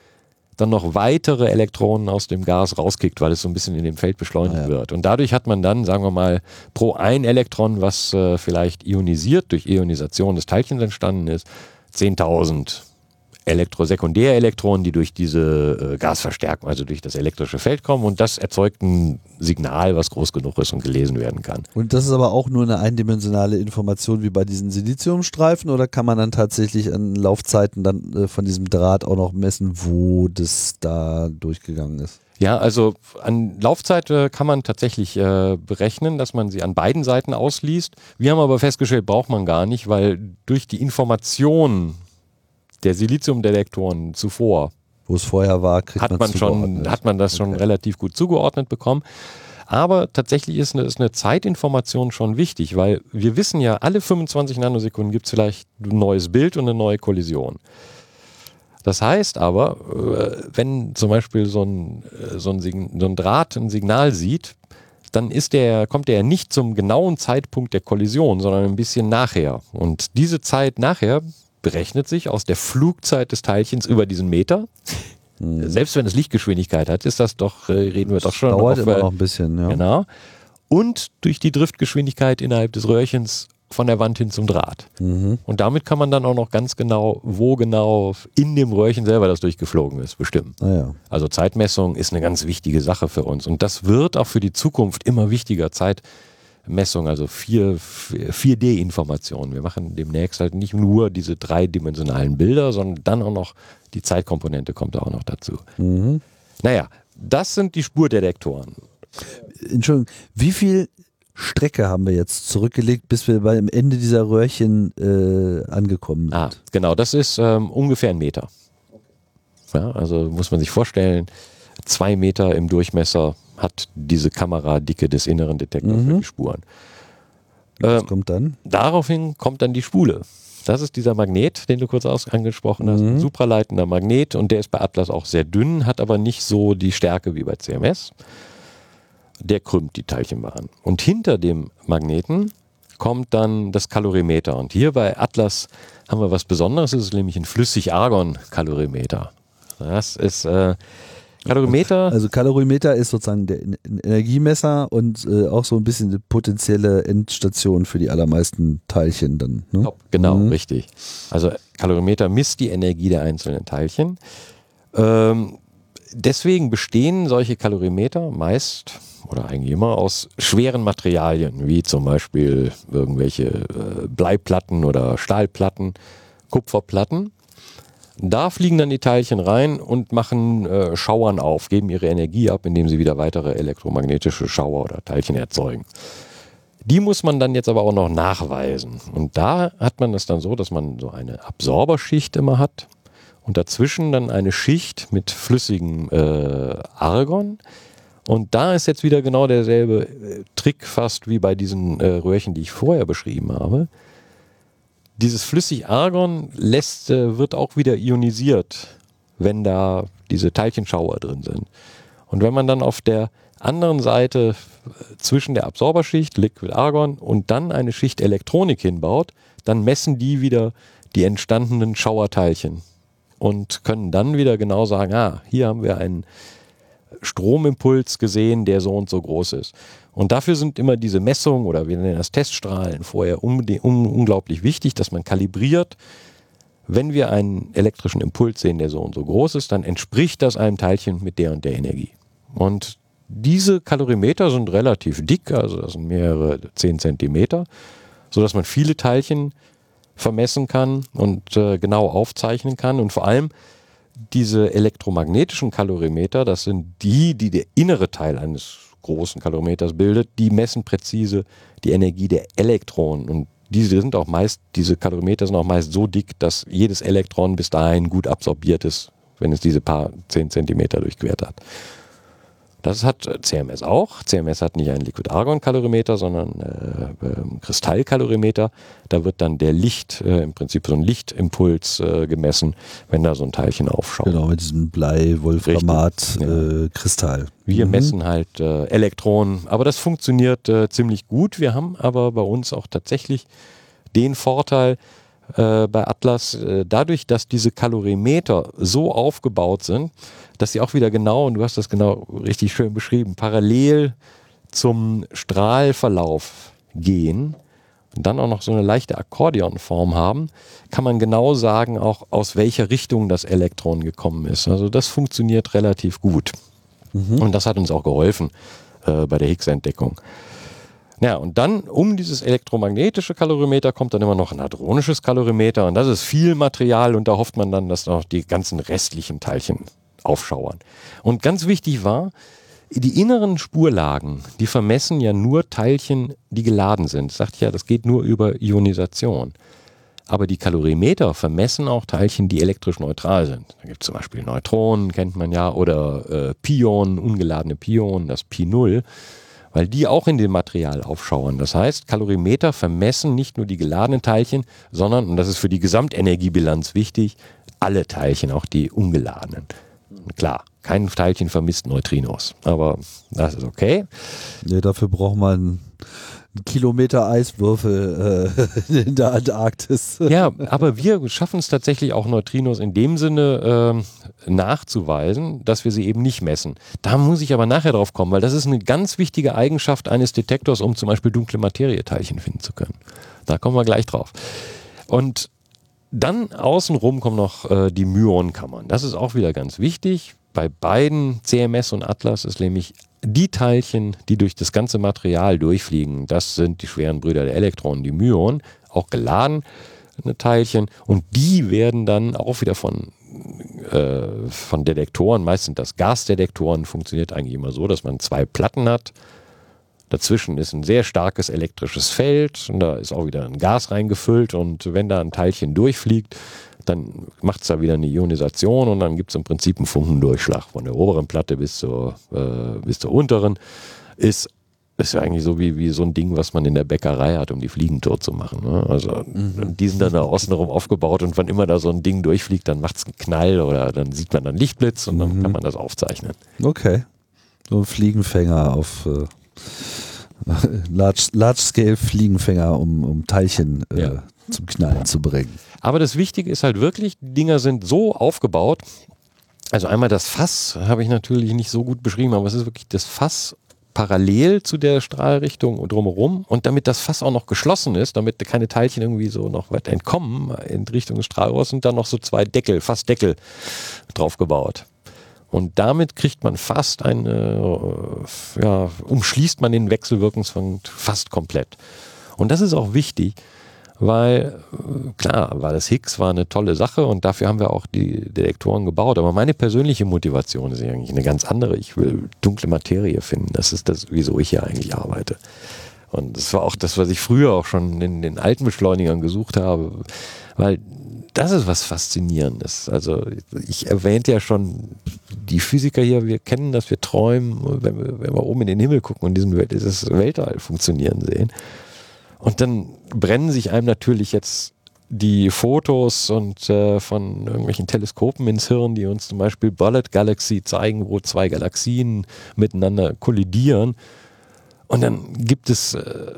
dann noch weitere Elektronen aus dem Gas rauskickt, weil es so ein bisschen in dem Feld beschleunigt Ah, ja. wird. Und dadurch hat man dann, sagen wir mal, pro ein Elektron, was äh, vielleicht ionisiert, durch Ionisation des Teilchens entstanden ist, 10.000 Elektrosekundärelektronen, die durch diese äh, Gasverstärkung, also durch das elektrische Feld kommen und das erzeugt ein Signal, was groß genug ist und gelesen werden kann. Und das ist aber auch nur eine eindimensionale Information wie bei diesen Siliziumstreifen oder kann man dann tatsächlich an Laufzeiten dann äh, von diesem Draht auch noch messen, wo das da durchgegangen ist? Ja, also an Laufzeit äh, kann man tatsächlich äh, berechnen, dass man sie an beiden Seiten ausliest. Wir haben aber festgestellt, braucht man gar nicht, weil durch die Information der Siliziumdetektoren zuvor Wo es vorher war, hat man schon, hat man das schon Okay. relativ gut zugeordnet bekommen. Aber tatsächlich ist eine, ist eine Zeitinformation schon wichtig, weil wir wissen ja, alle 25 Nanosekunden gibt es vielleicht ein neues Bild und eine neue Kollision. Das heißt aber, äh, wenn zum Beispiel so ein, äh, so ein, Sign- so ein Draht ein Signal sieht, dann der, kommt der nicht zum genauen Zeitpunkt der Kollision, sondern ein bisschen nachher. Und diese Zeit nachher berechnet sich aus der Flugzeit des Teilchens über diesen Meter. Hm. Selbst wenn es Lichtgeschwindigkeit hat, ist das doch, äh, reden wir doch schon Dauert auf, immer äh, noch ein bisschen, ja. Genau. Und durch die Driftgeschwindigkeit innerhalb des Röhrchens von der Wand hin zum Draht. Mhm. Und damit kann man dann auch noch ganz genau, wo genau in dem Röhrchen selber das durchgeflogen ist, bestimmen. Naja. Also Zeitmessung ist eine ganz wichtige Sache für uns. Und das wird auch für die Zukunft immer wichtiger. Zeitmessung, also 4, 4D-Informationen. Wir machen demnächst halt nicht nur diese dreidimensionalen Bilder, sondern dann auch noch die Zeitkomponente kommt auch noch dazu. Mhm. Naja, das sind die Spurdetektoren. Entschuldigung, wie viel Strecke haben wir jetzt zurückgelegt, bis wir beim Ende dieser Röhrchen äh, angekommen sind? Ah, genau, das ist ähm, ungefähr ein Meter. Ja, also muss man sich vorstellen, zwei Meter im Durchmesser hat diese Kameradicke des inneren Detektors Mhm. für die Spuren. Was Ähm, kommt dann? Daraufhin kommt dann die Spule. Das ist dieser Magnet, den du kurz angesprochen hast, ein Mhm. supraleitender Magnet und der ist bei Atlas auch sehr dünn, hat aber nicht so die Stärke wie bei CMS. Der krümmt die Teilchenbahn. Und hinter dem Magneten kommt dann das Kalorimeter. Und hier bei Atlas haben wir was Besonderes, es ist nämlich ein Flüssig-Argon-Kalorimeter. Das ist äh, Kalorimeter. Also Kalorimeter ist sozusagen der Energiemesser und äh, auch so ein bisschen eine potenzielle Endstation für die allermeisten Teilchen dann. Ne? Top, genau, Mhm. richtig. Also Kalorimeter misst die Energie der einzelnen Teilchen. Ähm, deswegen bestehen solche Kalorimeter meist oder eigentlich immer aus schweren Materialien, wie zum Beispiel irgendwelche äh, Bleiplatten oder Stahlplatten, Kupferplatten. Da fliegen dann die Teilchen rein und machen äh, Schauern auf, geben ihre Energie ab, indem sie wieder weitere elektromagnetische Schauer oder Teilchen erzeugen. Die muss man dann jetzt aber auch noch nachweisen. Und da hat man es dann so, dass man so eine Absorberschicht immer hat und dazwischen dann eine Schicht mit flüssigem äh, Argon. Und da ist jetzt wieder genau derselbe äh, Trick fast wie bei diesen äh, Röhrchen, die ich vorher beschrieben habe. Dieses flüssig Argon lässt, äh, wird auch wieder ionisiert, wenn da diese Teilchenschauer drin sind. Und wenn man dann auf der anderen Seite äh, zwischen der Absorberschicht, Liquid Argon, und dann eine Schicht Elektronik hinbaut, dann messen die wieder die entstandenen Schauerteilchen und können dann wieder genau sagen, ah, hier haben wir einen Stromimpuls gesehen, der so und so groß ist. Und dafür sind immer diese Messungen oder wir nennen das Teststrahlen vorher un un unglaublich wichtig, dass man kalibriert. Wenn wir einen elektrischen Impuls sehen, der so und so groß ist, dann entspricht das einem Teilchen mit der und der Energie. Und diese Kalorimeter sind relativ dick, also das sind mehrere 10 Zentimeter, sodass man viele Teilchen vermessen kann und äh, genau aufzeichnen kann. Und vor allem diese elektromagnetischen Kalorimeter, das sind die, die der innere Teil eines großen Kalorimeters bildet, die messen präzise die Energie der Elektronen. Und diese sind auch meist, diese Kalorimeter sind auch meist so dick, dass jedes Elektron bis dahin gut absorbiert ist, wenn es diese paar zehn Zentimeter durchquert hat. Das hat CMS auch. CMS hat nicht einen Liquid-Argon-Kalorimeter, sondern äh, äh, Kristallkalorimeter. Da wird dann der Licht, äh, im Prinzip so ein Lichtimpuls äh, gemessen, wenn da so ein Teilchen aufschaut. Genau, mit diesem Blei-Wolframat-Kristall. Ja. Äh, Wir mhm. messen halt äh, Elektronen, aber das funktioniert ziemlich gut. Wir haben aber bei uns auch tatsächlich den Vorteil, bei Atlas, dadurch, dass diese Kalorimeter so aufgebaut sind, dass sie auch wieder genau, und du hast das genau richtig schön beschrieben, parallel zum Strahlverlauf gehen und dann auch noch so eine leichte Akkordeonform haben, kann man genau sagen, auch aus welcher Richtung das Elektron gekommen ist. Also das funktioniert relativ gut. Mhm. Und das hat uns auch geholfen äh, bei der Higgs-Entdeckung. Ja, und dann um dieses elektromagnetische Kalorimeter kommt dann immer noch ein hadronisches Kalorimeter und das ist viel Material und da hofft man dann, dass noch die ganzen restlichen Teilchen aufschauern. Und ganz wichtig war, die inneren Spurlagen, die vermessen ja nur Teilchen, die geladen sind. Sagt ja, das geht nur über Ionisation. Aber die Kalorimeter vermessen auch Teilchen, die elektrisch neutral sind. Da gibt es zum Beispiel Neutronen, kennt man ja, oder äh, Pionen, ungeladene Pionen, das Pi 0, weil die auch in dem Material aufschauern. Das heißt, Kalorimeter vermessen nicht nur die geladenen Teilchen, sondern, und das ist für die Gesamtenergiebilanz wichtig, alle Teilchen, auch die ungeladenen. Klar, kein Teilchen vermisst Neutrinos, aber das ist okay. Nee, dafür braucht man Kilometer Eiswürfel äh, in der Antarktis. Ja, aber wir schaffen es tatsächlich auch Neutrinos in dem Sinne äh, nachzuweisen, dass wir sie eben nicht messen. Da muss ich aber nachher drauf kommen, weil das ist eine ganz wichtige Eigenschaft eines Detektors, um zum Beispiel dunkle Materieteilchen finden zu können. Da kommen wir gleich drauf. Und dann außenrum kommen noch äh, die Myonkammern. Das ist auch wieder ganz wichtig. Bei beiden CMS und Atlas ist nämlich die Teilchen, die durch das ganze Material durchfliegen, das sind die schweren Brüder der Elektronen, die Myonen, auch geladen Teilchen. Und die werden dann auch wieder von, äh, von Detektoren, meist sind das Gasdetektoren, funktioniert eigentlich immer so, dass man zwei Platten hat Dazwischen ist ein sehr starkes elektrisches Feld und da ist auch wieder ein Gas reingefüllt und wenn da ein Teilchen durchfliegt, dann macht es da wieder eine Ionisation und dann gibt es im Prinzip einen Funkendurchschlag von der oberen Platte bis zur, äh, bis zur unteren. Ist, ist ja eigentlich so wie, wie so ein Ding, was man in der Bäckerei hat, um die Fliegen tot zu machen. Ne? Also mhm. die sind dann da außenrum aufgebaut und wann immer da so ein Ding durchfliegt, dann macht es einen Knall oder dann sieht man einen Lichtblitz und dann mhm. kann man das aufzeichnen. Okay. So ein Fliegenfänger auf äh Large-Scale-Fliegenfänger, Large um, um Teilchen äh, ja. zum Knallen zu bringen. Aber das Wichtige ist halt wirklich, die Dinger sind so aufgebaut. Also einmal das Fass habe ich natürlich nicht so gut beschrieben, aber es ist wirklich das Fass parallel zu der Strahlrichtung und drumherum. Und damit das Fass auch noch geschlossen ist, damit keine Teilchen irgendwie so noch weit entkommen in Richtung des Strahlrohrs, sind da noch so zwei Deckel, Fassdeckel drauf gebaut. Und damit kriegt man fast eine, äh, ja, umschließt man den Wechselwirkungsfund fast komplett. Und das ist auch wichtig, weil äh, klar, weil das Higgs war eine tolle Sache und dafür haben wir auch die Detektoren gebaut. Aber meine persönliche Motivation ist eigentlich eine ganz andere. Ich will dunkle Materie finden. Das ist das, wieso ich hier eigentlich arbeite. Und das war auch das, was ich früher auch schon in den alten Beschleunigern gesucht habe, weil das ist was Faszinierendes. Also ich erwähnte ja schon, die Physiker hier, wir kennen das, wir träumen, wenn wir, wenn wir oben in den Himmel gucken und diesen, dieses Weltall funktionieren sehen. Und dann brennen sich einem natürlich jetzt die Fotos und äh, von irgendwelchen Teleskopen ins Hirn, die uns zum Beispiel Bullet Galaxy zeigen, wo zwei Galaxien miteinander kollidieren. Und dann gibt es äh,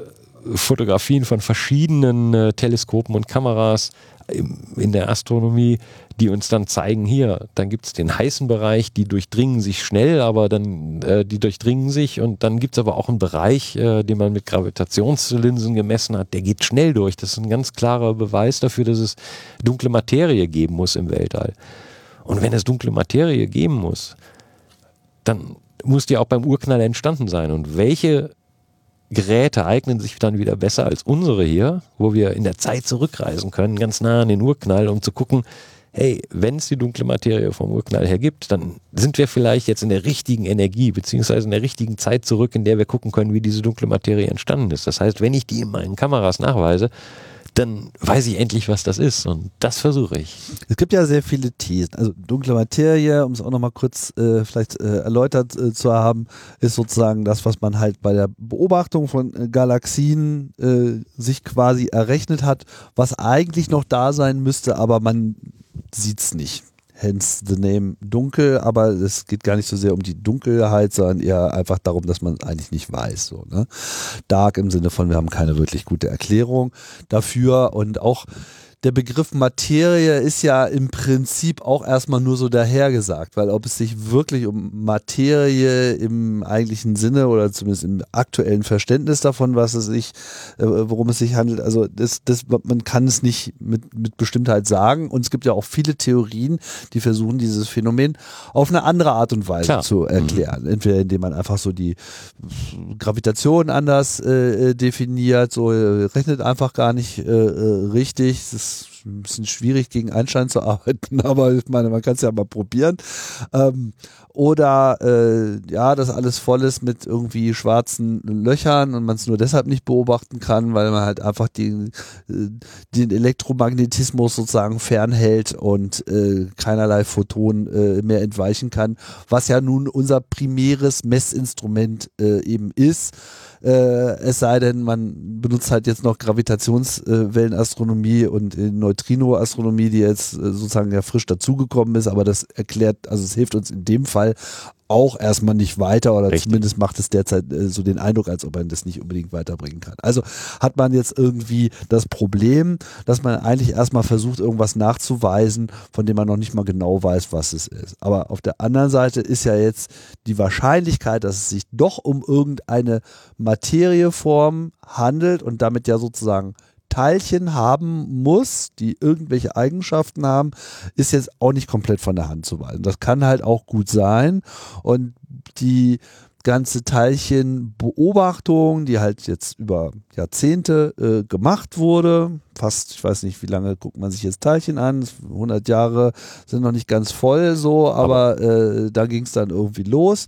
Fotografien von verschiedenen äh, Teleskopen und Kameras in der Astronomie, die uns dann zeigen, hier, dann gibt es den heißen Bereich, die durchdringen sich schnell, aber dann, äh, die durchdringen sich und dann gibt es aber auch einen Bereich, äh, den man mit Gravitationslinsen gemessen hat, der geht schnell durch. Das ist ein ganz klarer Beweis dafür, dass es dunkle Materie geben muss im Weltall. Und wenn es dunkle Materie geben muss, dann muss die auch beim Urknall entstanden sein. Und welche Geräte eignen sich dann wieder besser als unsere hier, wo wir in der Zeit zurückreisen können, ganz nah an den Urknall, um zu gucken, hey, wenn es die dunkle Materie vom Urknall her gibt, dann sind wir vielleicht jetzt in der richtigen Energie, beziehungsweise in der richtigen Zeit zurück, in der wir gucken können, wie diese dunkle Materie entstanden ist. Das heißt, wenn ich die in meinen Kameras nachweise, dann weiß ich endlich, was das ist. Und das versuche ich. Es gibt ja sehr viele Thesen. Also dunkle Materie, um es auch nochmal kurz äh, vielleicht äh, erläutert äh, zu haben, ist sozusagen das, was man halt bei der Beobachtung von äh, Galaxien äh, sich quasi errechnet hat, was eigentlich noch da sein müsste, aber man sieht es nicht hence the name dunkel, aber es geht gar nicht so sehr um die Dunkelheit, sondern eher einfach darum, dass man eigentlich nicht weiß. So, ne? Dark im Sinne von, wir haben keine wirklich gute Erklärung dafür und auch der Begriff Materie ist ja im Prinzip auch erstmal nur so dahergesagt, weil ob es sich wirklich um Materie im eigentlichen Sinne oder zumindest im aktuellen Verständnis davon, was es sich, äh, worum es sich handelt, also das, das, man kann es nicht mit, mit Bestimmtheit sagen. Und es gibt ja auch viele Theorien, die versuchen, dieses Phänomen auf eine andere Art und Weise Klar. zu erklären. Mhm. Entweder indem man einfach so die Gravitation anders äh, definiert, so äh, rechnet einfach gar nicht äh, äh richtig. Das ein bisschen schwierig gegen Einstein zu arbeiten, aber ich meine, man kann es ja mal probieren. Ähm, oder äh, ja, dass alles voll ist mit irgendwie schwarzen Löchern und man es nur deshalb nicht beobachten kann, weil man halt einfach den, äh, den Elektromagnetismus sozusagen fernhält und äh, keinerlei Photon äh, mehr entweichen kann, was ja nun unser primäres Messinstrument äh, eben ist. Äh, es sei denn, man benutzt halt jetzt noch Gravitationswellenastronomie und Neutrinoastronomie, die jetzt äh, sozusagen ja frisch dazugekommen ist, aber das erklärt, also es hilft uns in dem Fall auch erstmal nicht weiter oder Richtig. zumindest macht es derzeit äh, so den Eindruck, als ob man das nicht unbedingt weiterbringen kann. Also hat man jetzt irgendwie das Problem, dass man eigentlich erstmal versucht, irgendwas nachzuweisen, von dem man noch nicht mal genau weiß, was es ist. Aber auf der anderen Seite ist ja jetzt die Wahrscheinlichkeit, dass es sich doch um irgendeine Materieform handelt und damit ja sozusagen Teilchen haben muss, die irgendwelche Eigenschaften haben, ist jetzt auch nicht komplett von der Hand zu weisen. Das kann halt auch gut sein. Und die ganze Teilchenbeobachtung, die halt jetzt über Jahrzehnte äh, gemacht wurde. Fast, ich weiß nicht, wie lange guckt man sich jetzt Teilchen an. 100 Jahre sind noch nicht ganz voll so, aber, äh, da ging es dann irgendwie los.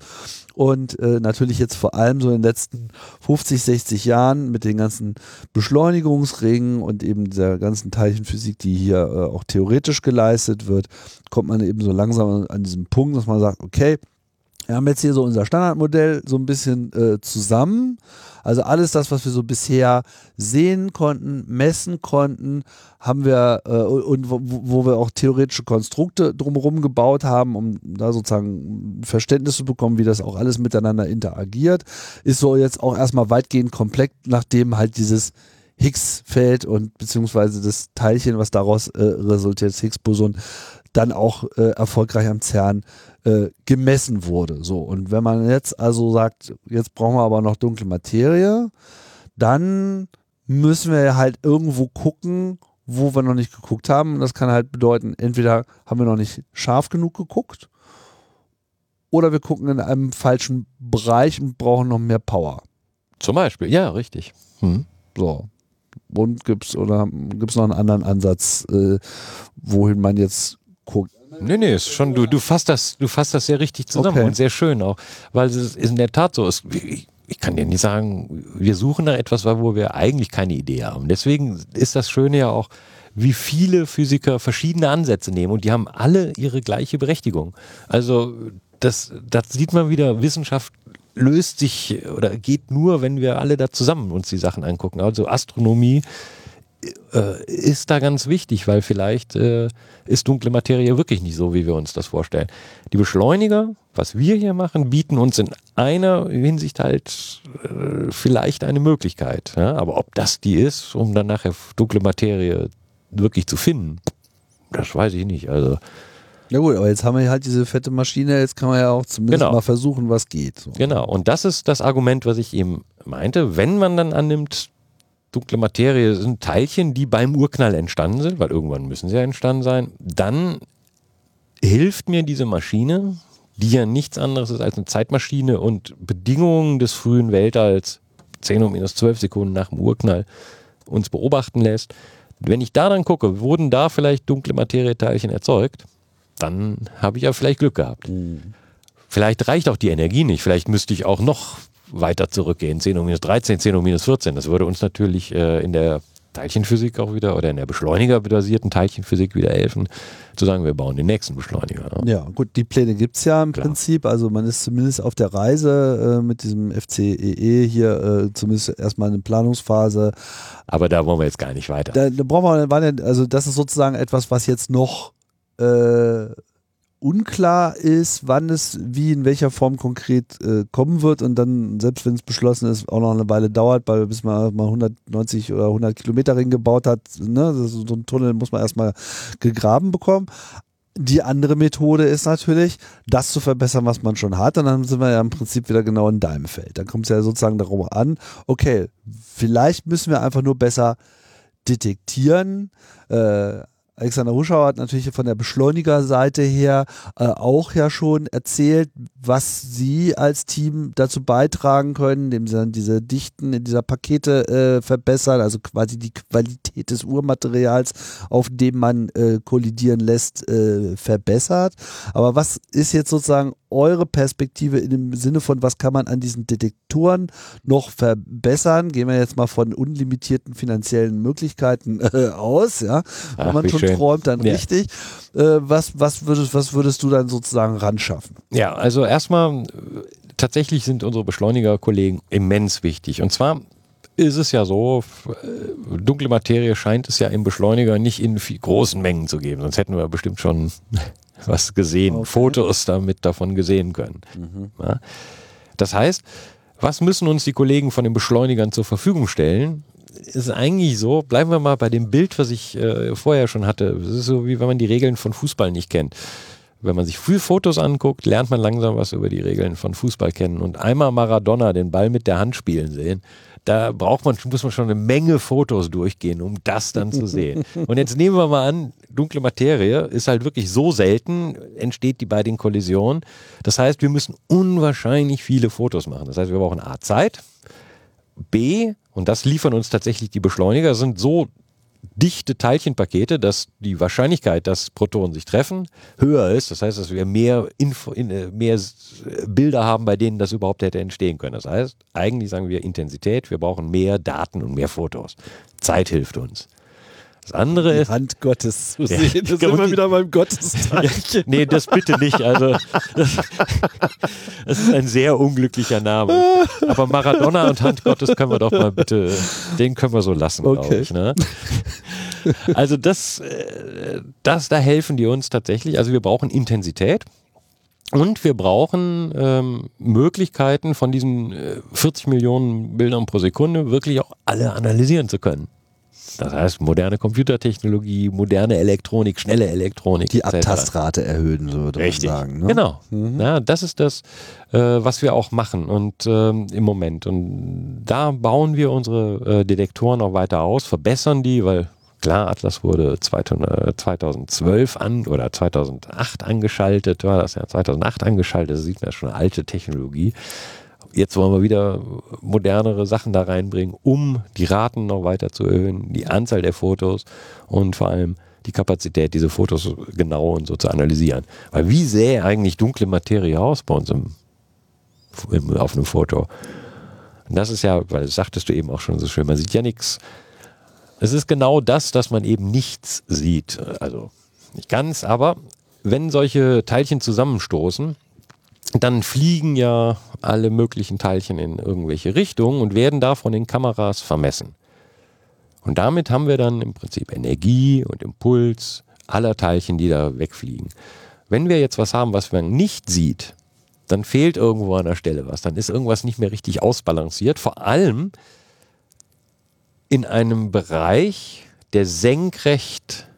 Und äh, natürlich jetzt vor allem so in den letzten 50, 60 Jahren mit den ganzen Beschleunigungsringen und eben der ganzen Teilchenphysik, die hier äh, auch theoretisch geleistet wird, kommt man eben so langsam an diesem Punkt, dass man sagt, okay, wir haben jetzt hier so unser Standardmodell so ein bisschen äh, zusammen. Also alles das, was wir so bisher sehen konnten, messen konnten, haben wir äh, und wo, wo, wir auch theoretische Konstrukte drumherum gebaut haben, um da sozusagen Verständnis zu bekommen, wie das auch alles miteinander interagiert, ist so jetzt auch erstmal weitgehend komplett, nachdem halt dieses Higgs-Feld und beziehungsweise das Teilchen, was daraus äh, resultiert, das Higgs-Boson, dann auch äh, erfolgreich am CERN äh, gemessen wurde. So, und wenn man jetzt also sagt, jetzt brauchen wir aber noch dunkle Materie, dann müssen wir halt irgendwo gucken, wo wir noch nicht geguckt haben. das kann halt bedeuten, entweder haben wir noch nicht scharf genug geguckt oder wir gucken in einem falschen Bereich und brauchen noch mehr Power. Zum Beispiel, ja, richtig. Hm. So. Und gibt es noch einen anderen Ansatz, äh, wohin man jetzt guckt? Nee, nee, ist schon, du, du fasst das, du fasst das sehr richtig zusammen okay. und sehr schön auch, weil es ist in der Tat so ist. Ich, ich kann dir nicht sagen, wir suchen nach etwas, wo wir eigentlich keine Idee haben. Deswegen ist das Schöne ja auch, wie viele Physiker verschiedene Ansätze nehmen und die haben alle ihre gleiche Berechtigung. Also das, das sieht man wieder, Wissenschaft löst sich oder geht nur, wenn wir alle da zusammen uns die Sachen angucken. Also Astronomie äh, ist da ganz wichtig, weil vielleicht äh, ist dunkle Materie wirklich nicht so, wie wir uns das vorstellen. Die Beschleuniger, was wir hier machen, bieten uns in einer Hinsicht halt äh, vielleicht eine Möglichkeit. Ja? Aber ob das die ist, um dann nachher dunkle Materie wirklich zu finden, das weiß ich nicht. Also ja gut, aber jetzt haben wir halt diese fette Maschine, jetzt kann man ja auch zumindest genau. mal versuchen, was geht. So. Genau, und das ist das Argument, was ich eben meinte. Wenn man dann annimmt, dunkle Materie sind Teilchen, die beim Urknall entstanden sind, weil irgendwann müssen sie ja entstanden sein, dann hilft mir diese Maschine, die ja nichts anderes ist als eine Zeitmaschine und Bedingungen des frühen Weltalls, 10 um minus 12 Sekunden nach dem Urknall, uns beobachten lässt. Wenn ich da dann gucke, wurden da vielleicht dunkle Materieteilchen erzeugt, dann habe ich ja vielleicht Glück gehabt. Mhm. Vielleicht reicht auch die Energie nicht. Vielleicht müsste ich auch noch weiter zurückgehen, 10 um minus 13, 10 um minus 14. Das würde uns natürlich äh, in der Teilchenphysik auch wieder oder in der beschleunigerbasierten Teilchenphysik wieder helfen, zu sagen, wir bauen den nächsten Beschleuniger. Ja, gut, die Pläne gibt es ja im Klar. Prinzip. Also man ist zumindest auf der Reise äh, mit diesem FCEE e hier, äh, zumindest erstmal in der Planungsphase. Aber da wollen wir jetzt gar nicht weiter. Da, da brauchen wir, also das ist sozusagen etwas, was jetzt noch äh, unklar ist, wann es wie in welcher Form konkret äh, kommen wird und dann, selbst wenn es beschlossen ist, auch noch eine Weile dauert, weil bis man mal 190 oder 100 Kilometer Ring gebaut hat, ne, so ein Tunnel muss man erstmal gegraben bekommen. Die andere Methode ist natürlich, das zu verbessern, was man schon hat. Und dann sind wir ja im Prinzip wieder genau in deinem Feld. Dann kommt es ja sozusagen darauf an, okay, vielleicht müssen wir einfach nur besser detektieren, äh, Alexander Huschauer hat natürlich von der Beschleunigerseite her äh, auch ja schon erzählt, was sie als Team dazu beitragen können, indem sie dann diese Dichten in dieser Pakete äh, verbessern, also quasi die Qualität des Urmaterials, auf dem man äh, kollidieren lässt, äh, verbessert. Aber was ist jetzt sozusagen eure Perspektive in dem Sinne von, was kann man an diesen Detektoren noch verbessern? Gehen wir jetzt mal von unlimitierten finanziellen Möglichkeiten äh, aus, ja. Wenn Ach, man schon schön. träumt, dann ja. richtig. Äh, was, was, würdest, was würdest du dann sozusagen ran schaffen? Ja, also erstmal, tatsächlich sind unsere Beschleunigerkollegen immens wichtig. Und zwar ist es ja so, äh, dunkle Materie scheint es ja im Beschleuniger nicht in großen Mengen zu geben, sonst hätten wir bestimmt schon was gesehen, okay. Fotos damit davon gesehen können. Mhm. Ja. Das heißt, was müssen uns die Kollegen von den Beschleunigern zur Verfügung stellen? Ist eigentlich so, bleiben wir mal bei dem Bild, was ich äh, vorher schon hatte. Es ist so, wie wenn man die Regeln von Fußball nicht kennt. Wenn man sich früh Fotos anguckt, lernt man langsam was über die Regeln von Fußball kennen. Und einmal Maradona den Ball mit der Hand spielen sehen, da braucht man, muss man schon eine Menge Fotos durchgehen, um das dann zu sehen. Und jetzt nehmen wir mal an, dunkle Materie ist halt wirklich so selten, entsteht die bei den Kollisionen. Das heißt, wir müssen unwahrscheinlich viele Fotos machen. Das heißt, wir brauchen A Zeit, B, und das liefern uns tatsächlich die Beschleuniger, sind so dichte Teilchenpakete, dass die Wahrscheinlichkeit, dass Protonen sich treffen, höher ist. Das heißt, dass wir mehr, Info, äh, mehr Bilder haben, bei denen das überhaupt hätte entstehen können. Das heißt, eigentlich sagen wir Intensität, wir brauchen mehr Daten und mehr Fotos. Zeit hilft uns. Das andere die ist. Hand Gottes zu ja, sehen. Das sind wir wieder beim Gotteszeichen. Ja, nee, das bitte nicht. Also, das, das, ist ein sehr unglücklicher Name. Aber Maradona und Hand Gottes können wir doch mal bitte, den können wir so lassen, okay. glaube ich. Ne? Also, das, äh, das, da helfen die uns tatsächlich. Also, wir brauchen Intensität. Und wir brauchen ähm, Möglichkeiten, von diesen äh, 40 Millionen Bildern pro Sekunde wirklich auch alle analysieren zu können. Das heißt, moderne Computertechnologie, moderne Elektronik, schnelle Elektronik. Die Abtastrate erhöhen, so würde Richtig. man sagen. Ne? Genau. Mhm. Ja, das ist das, äh, was wir auch machen und ähm, im Moment. Und da bauen wir unsere äh, Detektoren auch weiter aus, verbessern die, weil klar, Atlas wurde 2012 an oder 2008 angeschaltet, war das ja 2008 angeschaltet, das sieht man ja schon eine alte Technologie jetzt wollen wir wieder modernere Sachen da reinbringen, um die Raten noch weiter zu erhöhen, die Anzahl der Fotos und vor allem die Kapazität, diese Fotos genau und so zu analysieren. Weil wie sähe eigentlich dunkle Materie aus bei uns im, im, auf einem Foto? Und das ist ja, weil das sagtest du eben auch schon so schön, man sieht ja nichts. Es ist genau das, dass man eben nichts sieht. Also nicht ganz, aber wenn solche Teilchen zusammenstoßen, dann fliegen ja alle möglichen Teilchen in irgendwelche Richtungen und werden da von den Kameras vermessen. Und damit haben wir dann im Prinzip Energie und Impuls aller Teilchen, die da wegfliegen. Wenn wir jetzt was haben, was man nicht sieht, dann fehlt irgendwo an der Stelle was. Dann ist irgendwas nicht mehr richtig ausbalanciert. Vor allem in einem Bereich, der senkrecht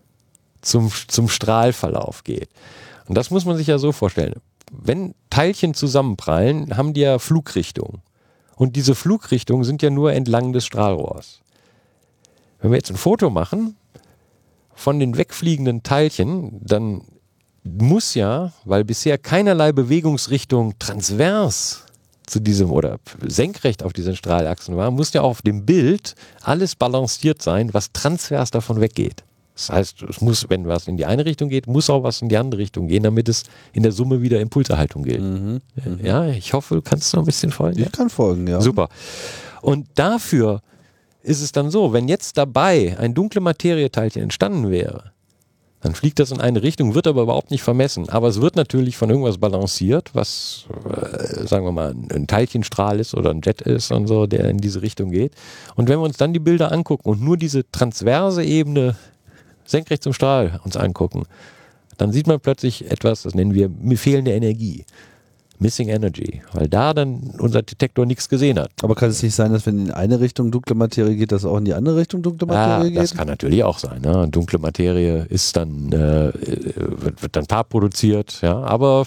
zum, zum Strahlverlauf geht. Und das muss man sich ja so vorstellen. Wenn Teilchen zusammenprallen, haben die ja Flugrichtungen. Und diese Flugrichtungen sind ja nur entlang des Strahlrohrs. Wenn wir jetzt ein Foto machen von den wegfliegenden Teilchen, dann muss ja, weil bisher keinerlei Bewegungsrichtung transvers zu diesem oder senkrecht auf diesen Strahlachsen war, muss ja auch auf dem Bild alles balanciert sein, was transvers davon weggeht. Das heißt, es muss, wenn was in die eine Richtung geht, muss auch was in die andere Richtung gehen, damit es in der Summe wieder Impulserhaltung gilt. Mhm, mhm. ja, ich hoffe, du kannst noch ein bisschen folgen. Ich kann folgen, ja. Super. Und dafür ist es dann so, wenn jetzt dabei ein dunkle Materieteilchen entstanden wäre, dann fliegt das in eine Richtung, wird aber überhaupt nicht vermessen. Aber es wird natürlich von irgendwas balanciert, was, äh, sagen wir mal, ein Teilchenstrahl ist oder ein Jet ist und so, der in diese Richtung geht. Und wenn wir uns dann die Bilder angucken und nur diese transverse Ebene senkrecht zum Strahl uns angucken, dann sieht man plötzlich etwas, das nennen wir fehlende Energie. Missing Energy, weil da dann unser Detektor nichts gesehen hat. Aber kann es nicht sein, dass wenn in eine Richtung dunkle Materie geht, dass auch in die andere Richtung dunkle Materie ja, geht? Das kann natürlich auch sein. Ne? Dunkle Materie ist dann äh, wird, wird dann paar produziert, ja, aber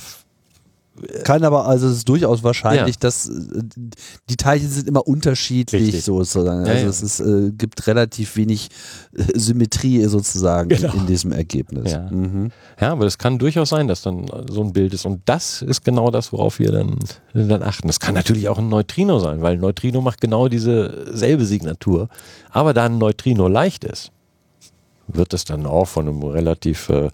kann aber, also es ist durchaus wahrscheinlich, ja. dass äh, die Teilchen sind immer unterschiedlich Richtig. sozusagen. Also ja, ja. es ist, äh, gibt relativ wenig äh, Symmetrie sozusagen genau. in, in, diesem Ergebnis. Ja. Mhm. ja, aber es kann durchaus sein, dass dann so ein Bild ist. Und das ist genau das, worauf wir dann, dann achten. Das kann natürlich auch ein Neutrino sein, weil ein Neutrino macht genau diese selbe Signatur. Aber da ein Neutrino leicht ist, wird es dann auch von einem relativ, äh,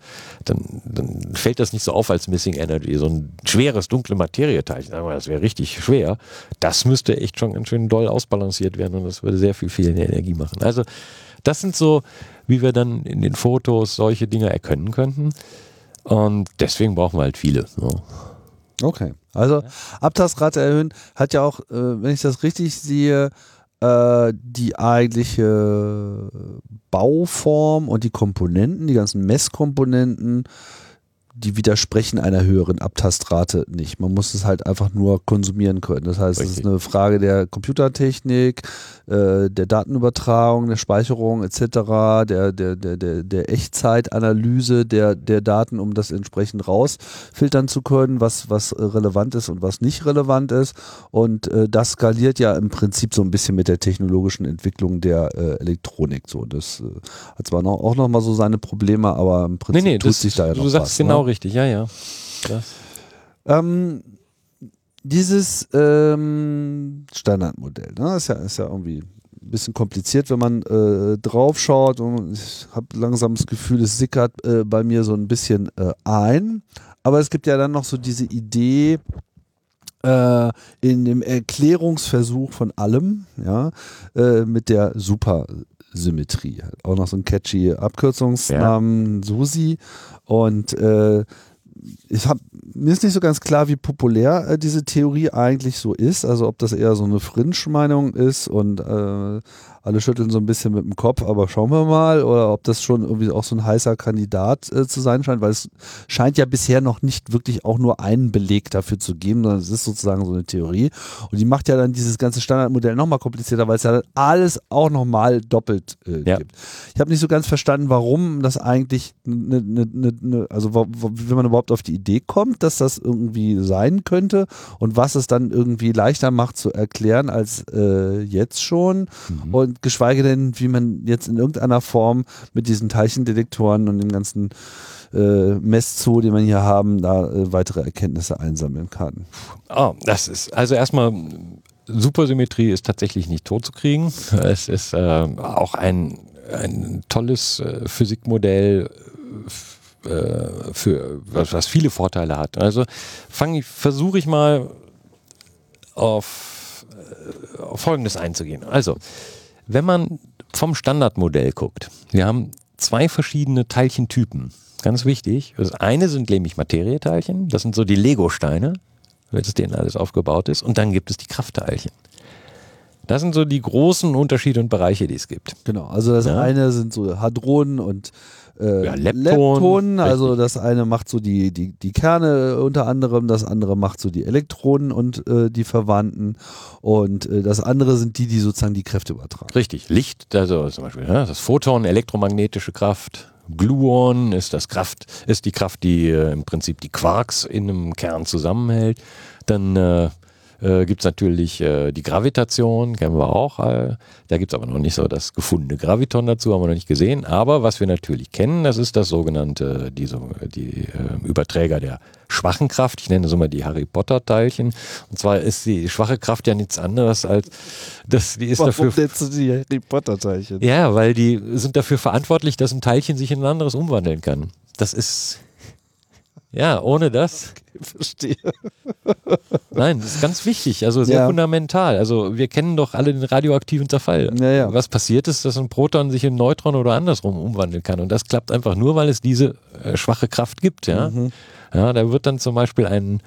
dann, dann fällt das nicht so auf als Missing Energy. So ein schweres, dunkle Materieteilchen, das wäre richtig schwer. Das müsste echt schon ganz schön doll ausbalanciert werden und das würde sehr viel fehlende Energie machen. Also das sind so, wie wir dann in den Fotos solche Dinge erkennen könnten. Und deswegen brauchen wir halt viele. So. Okay. Also Abtastrate erhöhen hat ja auch, äh, wenn ich das richtig sehe, äh, die eigentliche Bauform und die Komponenten, die ganzen Messkomponenten die widersprechen einer höheren Abtastrate nicht. Man muss es halt einfach nur konsumieren können. Das heißt, es ist eine Frage der Computertechnik, äh, der Datenübertragung, der Speicherung etc., der, der, der, der, der Echtzeitanalyse der, der Daten, um das entsprechend rausfiltern zu können, was, was relevant ist und was nicht relevant ist. Und äh, das skaliert ja im Prinzip so ein bisschen mit der technologischen Entwicklung der äh, Elektronik. So, das äh, hat zwar noch, auch nochmal so seine Probleme, aber im Prinzip nee, nee, tut das, sich da ja noch du sagst was. Genau ne? Richtig, ja, ja. Ähm, dieses ähm, Standardmodell, ne, ist ja, ist ja irgendwie ein bisschen kompliziert, wenn man äh, drauf schaut und ich habe langsam das Gefühl, es sickert äh, bei mir so ein bisschen äh, ein. Aber es gibt ja dann noch so diese Idee, äh, in dem Erklärungsversuch von allem, ja, äh, mit der Supersymmetrie. Auch noch so ein catchy Abkürzungsnamen, ja. SUSI. Und äh, ich hab, mir ist nicht so ganz klar, wie populär äh, diese Theorie eigentlich so ist. Also ob das eher so eine Fringe-Meinung ist und äh, alle schütteln so ein bisschen mit dem Kopf, aber schauen wir mal, oder ob das schon irgendwie auch so ein heißer Kandidat äh, zu sein scheint, weil es scheint ja bisher noch nicht wirklich auch nur einen Beleg dafür zu geben, sondern es ist sozusagen so eine Theorie. Und die macht ja dann dieses ganze Standardmodell nochmal komplizierter, weil es ja dann alles auch nochmal doppelt äh, ja. gibt. Ich habe nicht so ganz verstanden, warum das eigentlich, ne, ne, ne, ne also wenn man überhaupt auf die Idee kommt, dass das irgendwie sein könnte und was es dann irgendwie leichter macht zu erklären als äh, jetzt schon. Mhm. Und geschweige denn, wie man jetzt in irgendeiner Form mit diesen Teilchendetektoren und dem ganzen äh, Messzoo, den wir hier haben, da äh, weitere Erkenntnisse einsammeln kann. Oh, das ist also erstmal Supersymmetrie ist tatsächlich nicht tot zu kriegen. Es ist äh, auch ein, ein tolles äh, Physikmodell äh, für was, was, viele Vorteile hat. Also versuche ich mal auf, äh, auf Folgendes einzugehen. Also wenn man vom Standardmodell guckt, wir haben zwei verschiedene Teilchentypen. Ganz wichtig. Das eine sind nämlich Materieteilchen, das sind so die Lego-Steine, wenn es denen alles aufgebaut ist. Und dann gibt es die Kraftteilchen. Das sind so die großen Unterschiede und Bereiche, die es gibt. Genau, also das Ja. eine sind so Hadronen und äh, Ja, Lepton, Leptonen. Also das eine macht so die, die, die Kerne unter anderem, das andere macht so die Elektronen und äh, die Verwandten und äh, das andere sind die, die sozusagen die Kräfte übertragen. Richtig, Licht, also zum Beispiel ja, das Photon, elektromagnetische Kraft. Gluon ist das Kraft, ist die Kraft, die äh, im Prinzip die Quarks in einem Kern zusammenhält. Dann äh, gibt es natürlich äh, die Gravitation, kennen wir auch. Äh, da gibt es aber noch nicht so das gefundene Graviton dazu, haben wir noch nicht gesehen. Aber was wir natürlich kennen, das ist das sogenannte, die, so, die äh, Überträger der schwachen Kraft. Ich nenne es immer die Harry Potter-Teilchen. Und zwar ist die schwache Kraft ja nichts anderes als, das, die ist dafür nennst die Harry Potter Teilchen? ja, weil die sind dafür verantwortlich, dass ein Teilchen sich in ein anderes umwandeln kann. Das ist. Ja, ohne das. verstehe. Nein, das ist ganz wichtig, also sehr Ja. fundamental. Also wir kennen doch alle den radioaktiven Zerfall. Ja, ja. Was passiert ist, dass ein Proton sich in Neutron oder andersrum umwandeln kann. Und das klappt einfach nur, weil es diese äh, schwache Kraft gibt. Ja? Mhm. Ja, da wird dann zum Beispiel ein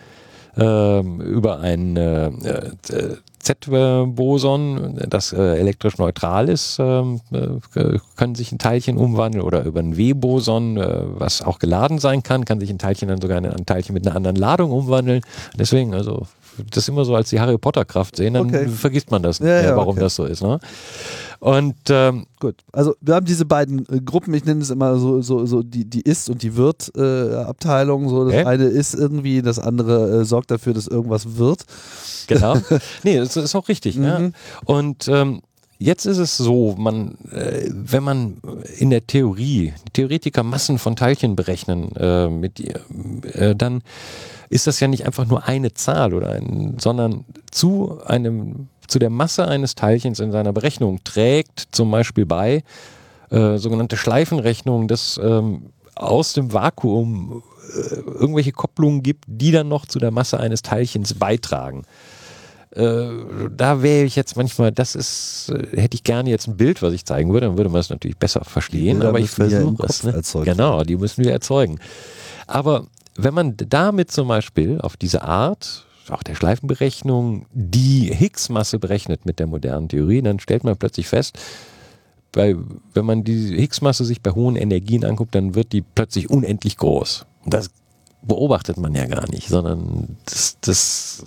ähm, über ein äh, äh, Z-Boson, das äh, elektrisch neutral ist, ähm, äh, können sich ein Teilchen umwandeln oder über ein W-Boson, äh, was auch geladen sein kann, kann sich ein Teilchen dann sogar in ein Teilchen mit einer anderen Ladung umwandeln. Deswegen, also das immer so als die Harry Potter Kraft sehen, dann Okay. vergisst man das, Ja, äh, ja, warum okay. das so ist. Ne? Und ähm, Gut, also wir haben diese beiden äh, Gruppen, ich nenne es immer so, so, so die, die Ist- und die Wird-Abteilung. so das Okay. eine ist irgendwie, das andere äh, sorgt dafür, dass irgendwas wird. Genau. nee, das ist auch richtig. Ja. Mhm. Und ähm, jetzt ist es so, man, äh, wenn man in der Theorie, Theoretiker Massen von Teilchen berechnen, äh, mit, äh, dann ist das ja nicht einfach nur eine Zahl oder ein, sondern zu einem, zu der Masse eines Teilchens in seiner Berechnung trägt zum Beispiel bei äh, sogenannte Schleifenrechnung, dass ähm, aus dem Vakuum äh, irgendwelche Kopplungen gibt, die dann noch zu der Masse eines Teilchens beitragen. Äh, da wäre ich jetzt manchmal, das ist, äh, hätte ich gerne jetzt ein Bild, was ich zeigen würde, dann würde man es natürlich besser verstehen, aber ich versuche es. Ne? Genau, die müssen wir erzeugen. Aber wenn man damit zum Beispiel auf diese Art, auch der Schleifenberechnung, die Higgs-Masse berechnet mit der modernen Theorie, dann stellt man plötzlich fest, weil wenn man die Higgs-Masse sich bei hohen Energien anguckt, dann wird die plötzlich unendlich groß. Und das beobachtet man ja gar nicht, sondern das, das,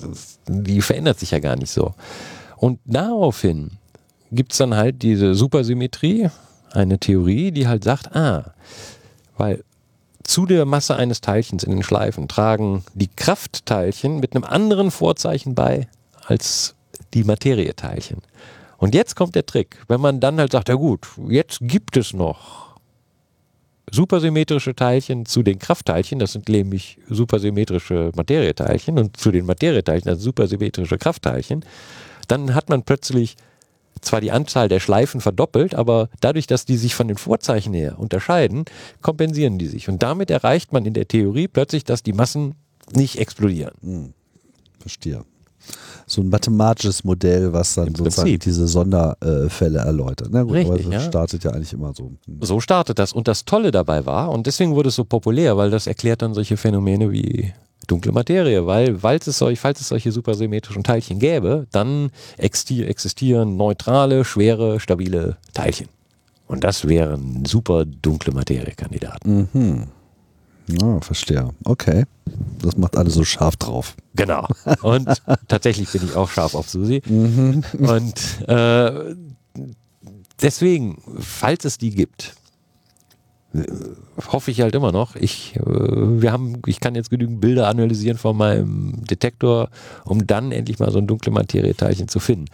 die verändert sich ja gar nicht so. Und daraufhin gibt es dann halt diese Supersymmetrie, eine Theorie, die halt sagt, ah, weil zu der Masse eines Teilchens in den Schleifen tragen die Kraftteilchen mit einem anderen Vorzeichen bei als die Materieteilchen. Und jetzt kommt der Trick, wenn man dann halt sagt, ja gut, jetzt gibt es noch supersymmetrische Teilchen zu den Kraftteilchen, das sind nämlich supersymmetrische Materieteilchen und zu den Materieteilchen, sind supersymmetrische Kraftteilchen, dann hat man plötzlich zwar die Anzahl der Schleifen verdoppelt, aber dadurch, dass die sich von den Vorzeichen her unterscheiden, kompensieren die sich. Und damit erreicht man in der Theorie plötzlich, dass die Massen nicht explodieren. Verstehe. So ein mathematisches Modell, was dann sozusagen diese Sonderfälle erläutert. Na gut, aber Richtig, das ja. startet ja eigentlich immer so. So startet das. Und das Tolle dabei war, und deswegen wurde es so populär, weil das erklärt dann solche Phänomene wie dunkle Materie, weil falls es, solch, falls es solche supersymmetrischen Teilchen gäbe, dann existi- existieren neutrale, schwere, stabile Teilchen. Und das wären super dunkle Materiekandidaten. Mhm. Ja, verstehe. Okay. Das macht alles so scharf drauf. Genau. Und tatsächlich bin ich auch scharf auf Susi. Mhm. Und äh, deswegen, falls es die gibt, äh, hoffe ich halt immer noch. Ich, äh, wir haben, ich kann jetzt genügend Bilder analysieren von meinem Detektor, um dann endlich mal so ein dunkle Materieteilchen zu finden.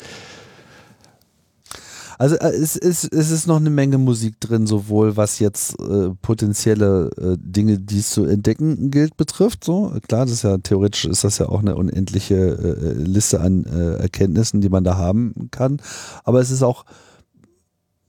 Also äh, es ist, es ist noch eine Menge Musik drin, sowohl was jetzt äh, potenzielle äh, Dinge, die es zu entdecken gilt, betrifft. So klar, das ist ja theoretisch ist das ja auch eine unendliche äh, Liste an äh, Erkenntnissen, die man da haben kann. Aber es ist auch,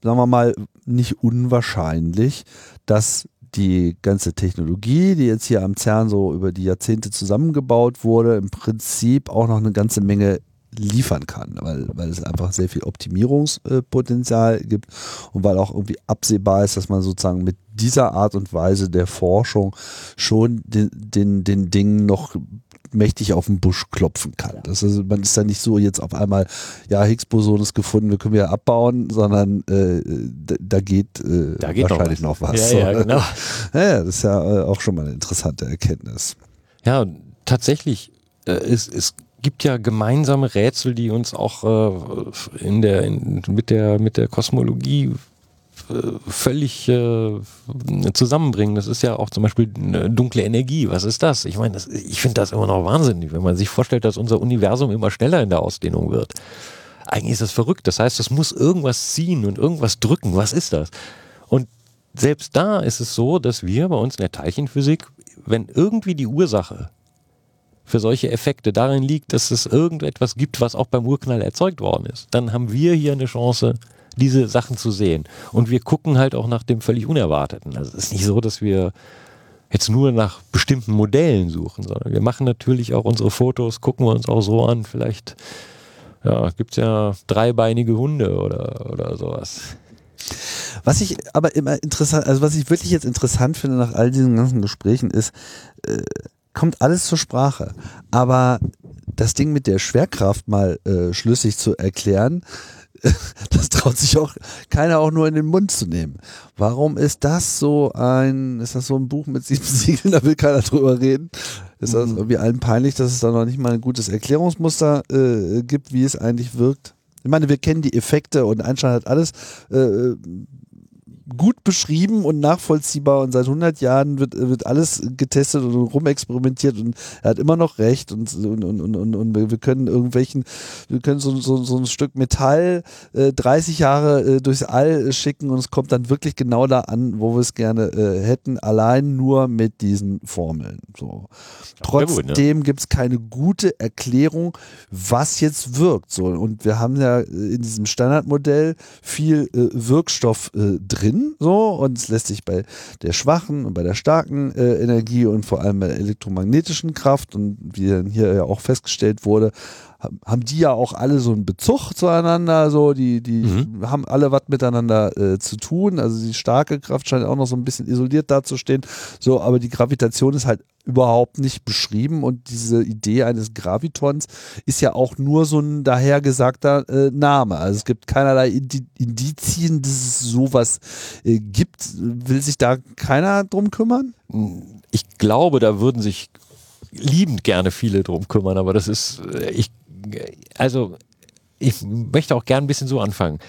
sagen wir mal, nicht unwahrscheinlich, dass die ganze Technologie, die jetzt hier am CERN so über die Jahrzehnte zusammengebaut wurde, im Prinzip auch noch eine ganze Menge liefern kann, weil, weil es einfach sehr viel Optimierungspotenzial gibt und weil auch irgendwie absehbar ist, dass man sozusagen mit dieser Art und Weise der Forschung schon den, den, den Dingen noch mächtig auf den Busch klopfen kann. Das ist, man ist da nicht so jetzt auf einmal, ja, Higgs-Boson ist gefunden, wir können wieder abbauen, sondern äh, da, geht, äh, da geht wahrscheinlich noch was. Noch was. Ja, ja, genau. ja, das ist ja äh, auch schon mal eine interessante Erkenntnis. Ja, tatsächlich, äh, es, es gibt ja gemeinsame Rätsel, die uns auch äh, in der, in, mit, der, mit der Kosmologie äh, völlig äh, zusammenbringen. Das ist ja auch zum Beispiel dunkle Energie. Was ist das? Ich meine, ich finde das immer noch wahnsinnig, wenn man sich vorstellt, dass unser Universum immer schneller in der Ausdehnung wird. Eigentlich ist das verrückt. Das heißt, es muss irgendwas ziehen und irgendwas drücken. Was ist das? Und selbst da ist es so, dass wir bei uns in der Teilchenphysik, wenn irgendwie die Ursache für solche Effekte darin liegt, dass es irgendetwas gibt, was auch beim Urknall erzeugt worden ist, dann haben wir hier eine Chance, diese Sachen zu sehen. Und wir gucken halt auch nach dem völlig Unerwarteten. Also es ist nicht so, dass wir jetzt nur nach bestimmten Modellen suchen, sondern wir machen natürlich auch unsere Fotos, gucken wir uns auch so an. Vielleicht ja, gibt es ja dreibeinige Hunde oder, oder sowas. Was ich aber immer interessant, also was ich wirklich jetzt interessant finde nach all diesen ganzen Gesprächen ist, äh, kommt alles zur Sprache. Aber das Ding mit der Schwerkraft mal äh, schlüssig zu erklären, das traut sich auch keiner auch nur in den Mund zu nehmen. Warum ist das so ein, ist das so ein Buch mit sieben Siegeln, da will keiner drüber reden? Ist das mhm. irgendwie allen peinlich, dass es da noch nicht mal ein gutes Erklärungsmuster äh, gibt, wie es eigentlich wirkt? Ich meine, wir kennen die Effekte und Einstein hat alles äh, gut beschrieben und nachvollziehbar und seit 100 Jahren wird, wird alles getestet und rumexperimentiert und er hat immer noch recht und, und, und, und, und wir können irgendwelchen, wir können so, so, so ein Stück Metall äh, 30 Jahre äh, durchs All schicken und es kommt dann wirklich genau da an, wo wir es gerne äh, hätten, allein nur mit diesen Formeln. So. Trotzdem ne? gibt es keine gute Erklärung, was jetzt wirkt. So. Und wir haben ja in diesem Standardmodell viel äh, Wirkstoff äh, so und es lässt sich bei der schwachen und bei der starken äh, Energie und vor allem bei der elektromagnetischen Kraft und wie dann hier ja auch festgestellt wurde, haben die ja auch alle so einen Bezug zueinander, so die, die mhm. haben alle was miteinander äh, zu tun. Also die starke Kraft scheint auch noch so ein bisschen isoliert dazustehen. So, aber die Gravitation ist halt überhaupt nicht beschrieben und diese Idee eines Gravitons ist ja auch nur so ein dahergesagter äh, Name. Also es gibt keinerlei Indizien, dass es sowas äh, gibt. Will sich da keiner drum kümmern? Ich glaube, da würden sich liebend gerne viele drum kümmern, aber das ist, äh, ich, also ich möchte auch gerne ein bisschen so anfangen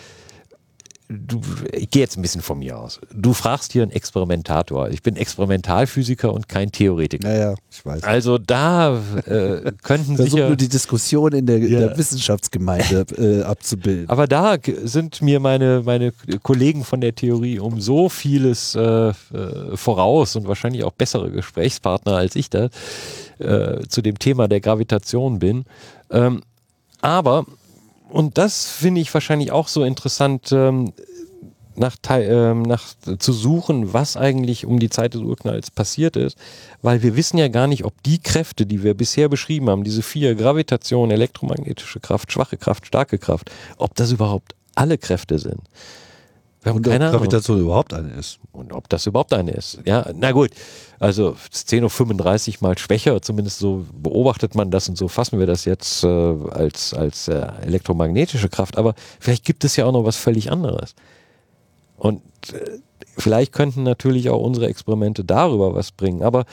du, ich gehe jetzt ein bisschen von mir aus. Du fragst hier einen Experimentator. Ich bin Experimentalphysiker und kein Theoretiker. Naja, ich weiß. Also da äh, könnten sich nur die Diskussion in der, ja. der Wissenschaftsgemeinde äh, abzubilden. Aber da sind mir meine, meine Kollegen von der Theorie um so vieles äh, äh, voraus und wahrscheinlich auch bessere Gesprächspartner als ich da äh, zu dem Thema der Gravitation bin. Ähm, aber und das finde ich wahrscheinlich auch so interessant, ähm, nach, ähm, nach zu suchen, was eigentlich um die Zeit des Urknalls passiert ist, weil wir wissen ja gar nicht, ob die Kräfte, die wir bisher beschrieben haben, diese vier Gravitation, elektromagnetische Kraft, schwache Kraft, starke Kraft, ob das überhaupt alle Kräfte sind. Wir haben und keine ob Gravitation überhaupt eine ist. Und ob das überhaupt eine ist. Ja, na gut. Also 10.35 Uhr mal schwächer, zumindest so beobachtet man das und so fassen wir das jetzt äh, als, als äh, elektromagnetische Kraft. Aber vielleicht gibt es ja auch noch was völlig anderes. Und äh, vielleicht könnten natürlich auch unsere Experimente darüber was bringen. Aber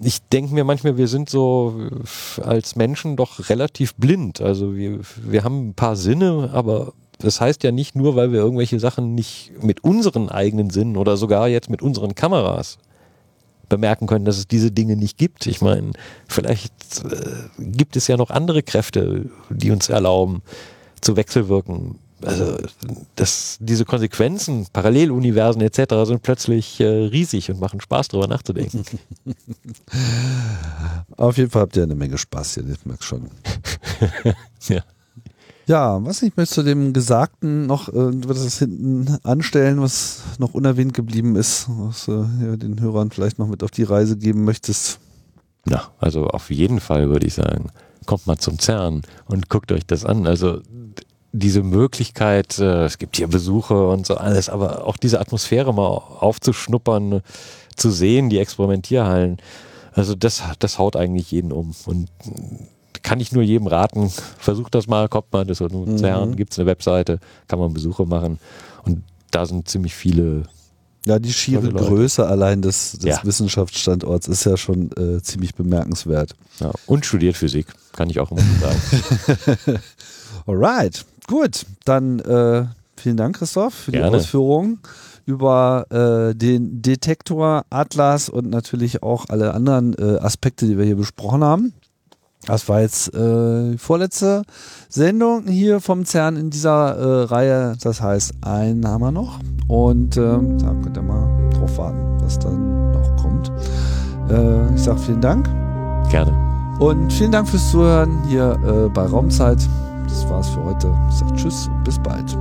ich denke mir manchmal, wir sind so äh, als Menschen doch relativ blind. Also wir, wir haben ein paar Sinne, aber das heißt ja nicht nur, weil wir irgendwelche Sachen nicht mit unseren eigenen Sinnen oder sogar jetzt mit unseren Kameras bemerken können, dass es diese Dinge nicht gibt. Ich meine, vielleicht äh, gibt es ja noch andere Kräfte, die uns erlauben zu wechselwirken. Also das, diese Konsequenzen, Paralleluniversen etc. sind plötzlich äh, riesig und machen Spaß, darüber nachzudenken. Auf jeden Fall habt ihr eine Menge Spaß hier, das merkst schon. ja. Ja, was ich möchte zu dem Gesagten noch äh, das hinten anstellen, was noch unerwähnt geblieben ist, was äh, ja, den Hörern vielleicht noch mit auf die Reise geben möchtest. Ja, also auf jeden Fall würde ich sagen, kommt mal zum CERN und guckt euch das an. Also diese Möglichkeit, äh, es gibt hier Besuche und so alles, aber auch diese Atmosphäre mal aufzuschnuppern, zu sehen, die Experimentierhallen, Also das, das haut eigentlich jeden um. Und kann ich nur jedem raten, versucht das mal, kommt mal, das nur Mhm. Gibt es eine Webseite, kann man Besuche machen. Und da sind ziemlich viele, Ja, die schiere. Größe allein des, des Ja. Wissenschaftsstandorts ist ja schon äh, ziemlich bemerkenswert. ja, und studiert Physik, kann ich auch immer sagen. Alright, gut. Dann äh, vielen Dank, Christoph, für die Gerne. Ausführungen über äh, den Detektor, Atlas und natürlich auch alle anderen äh, Aspekte, die wir hier besprochen haben. Das war jetzt äh, die vorletzte Sendung hier vom CERN in dieser äh, Reihe. Das heißt, einen haben wir noch. Und ähm, da könnt ihr mal drauf warten, was dann noch kommt. Äh, ich sage vielen Dank. Gerne. Und vielen Dank fürs Zuhören hier äh, bei Raumzeit. Das war's für heute. Ich sage Tschüss und bis bald.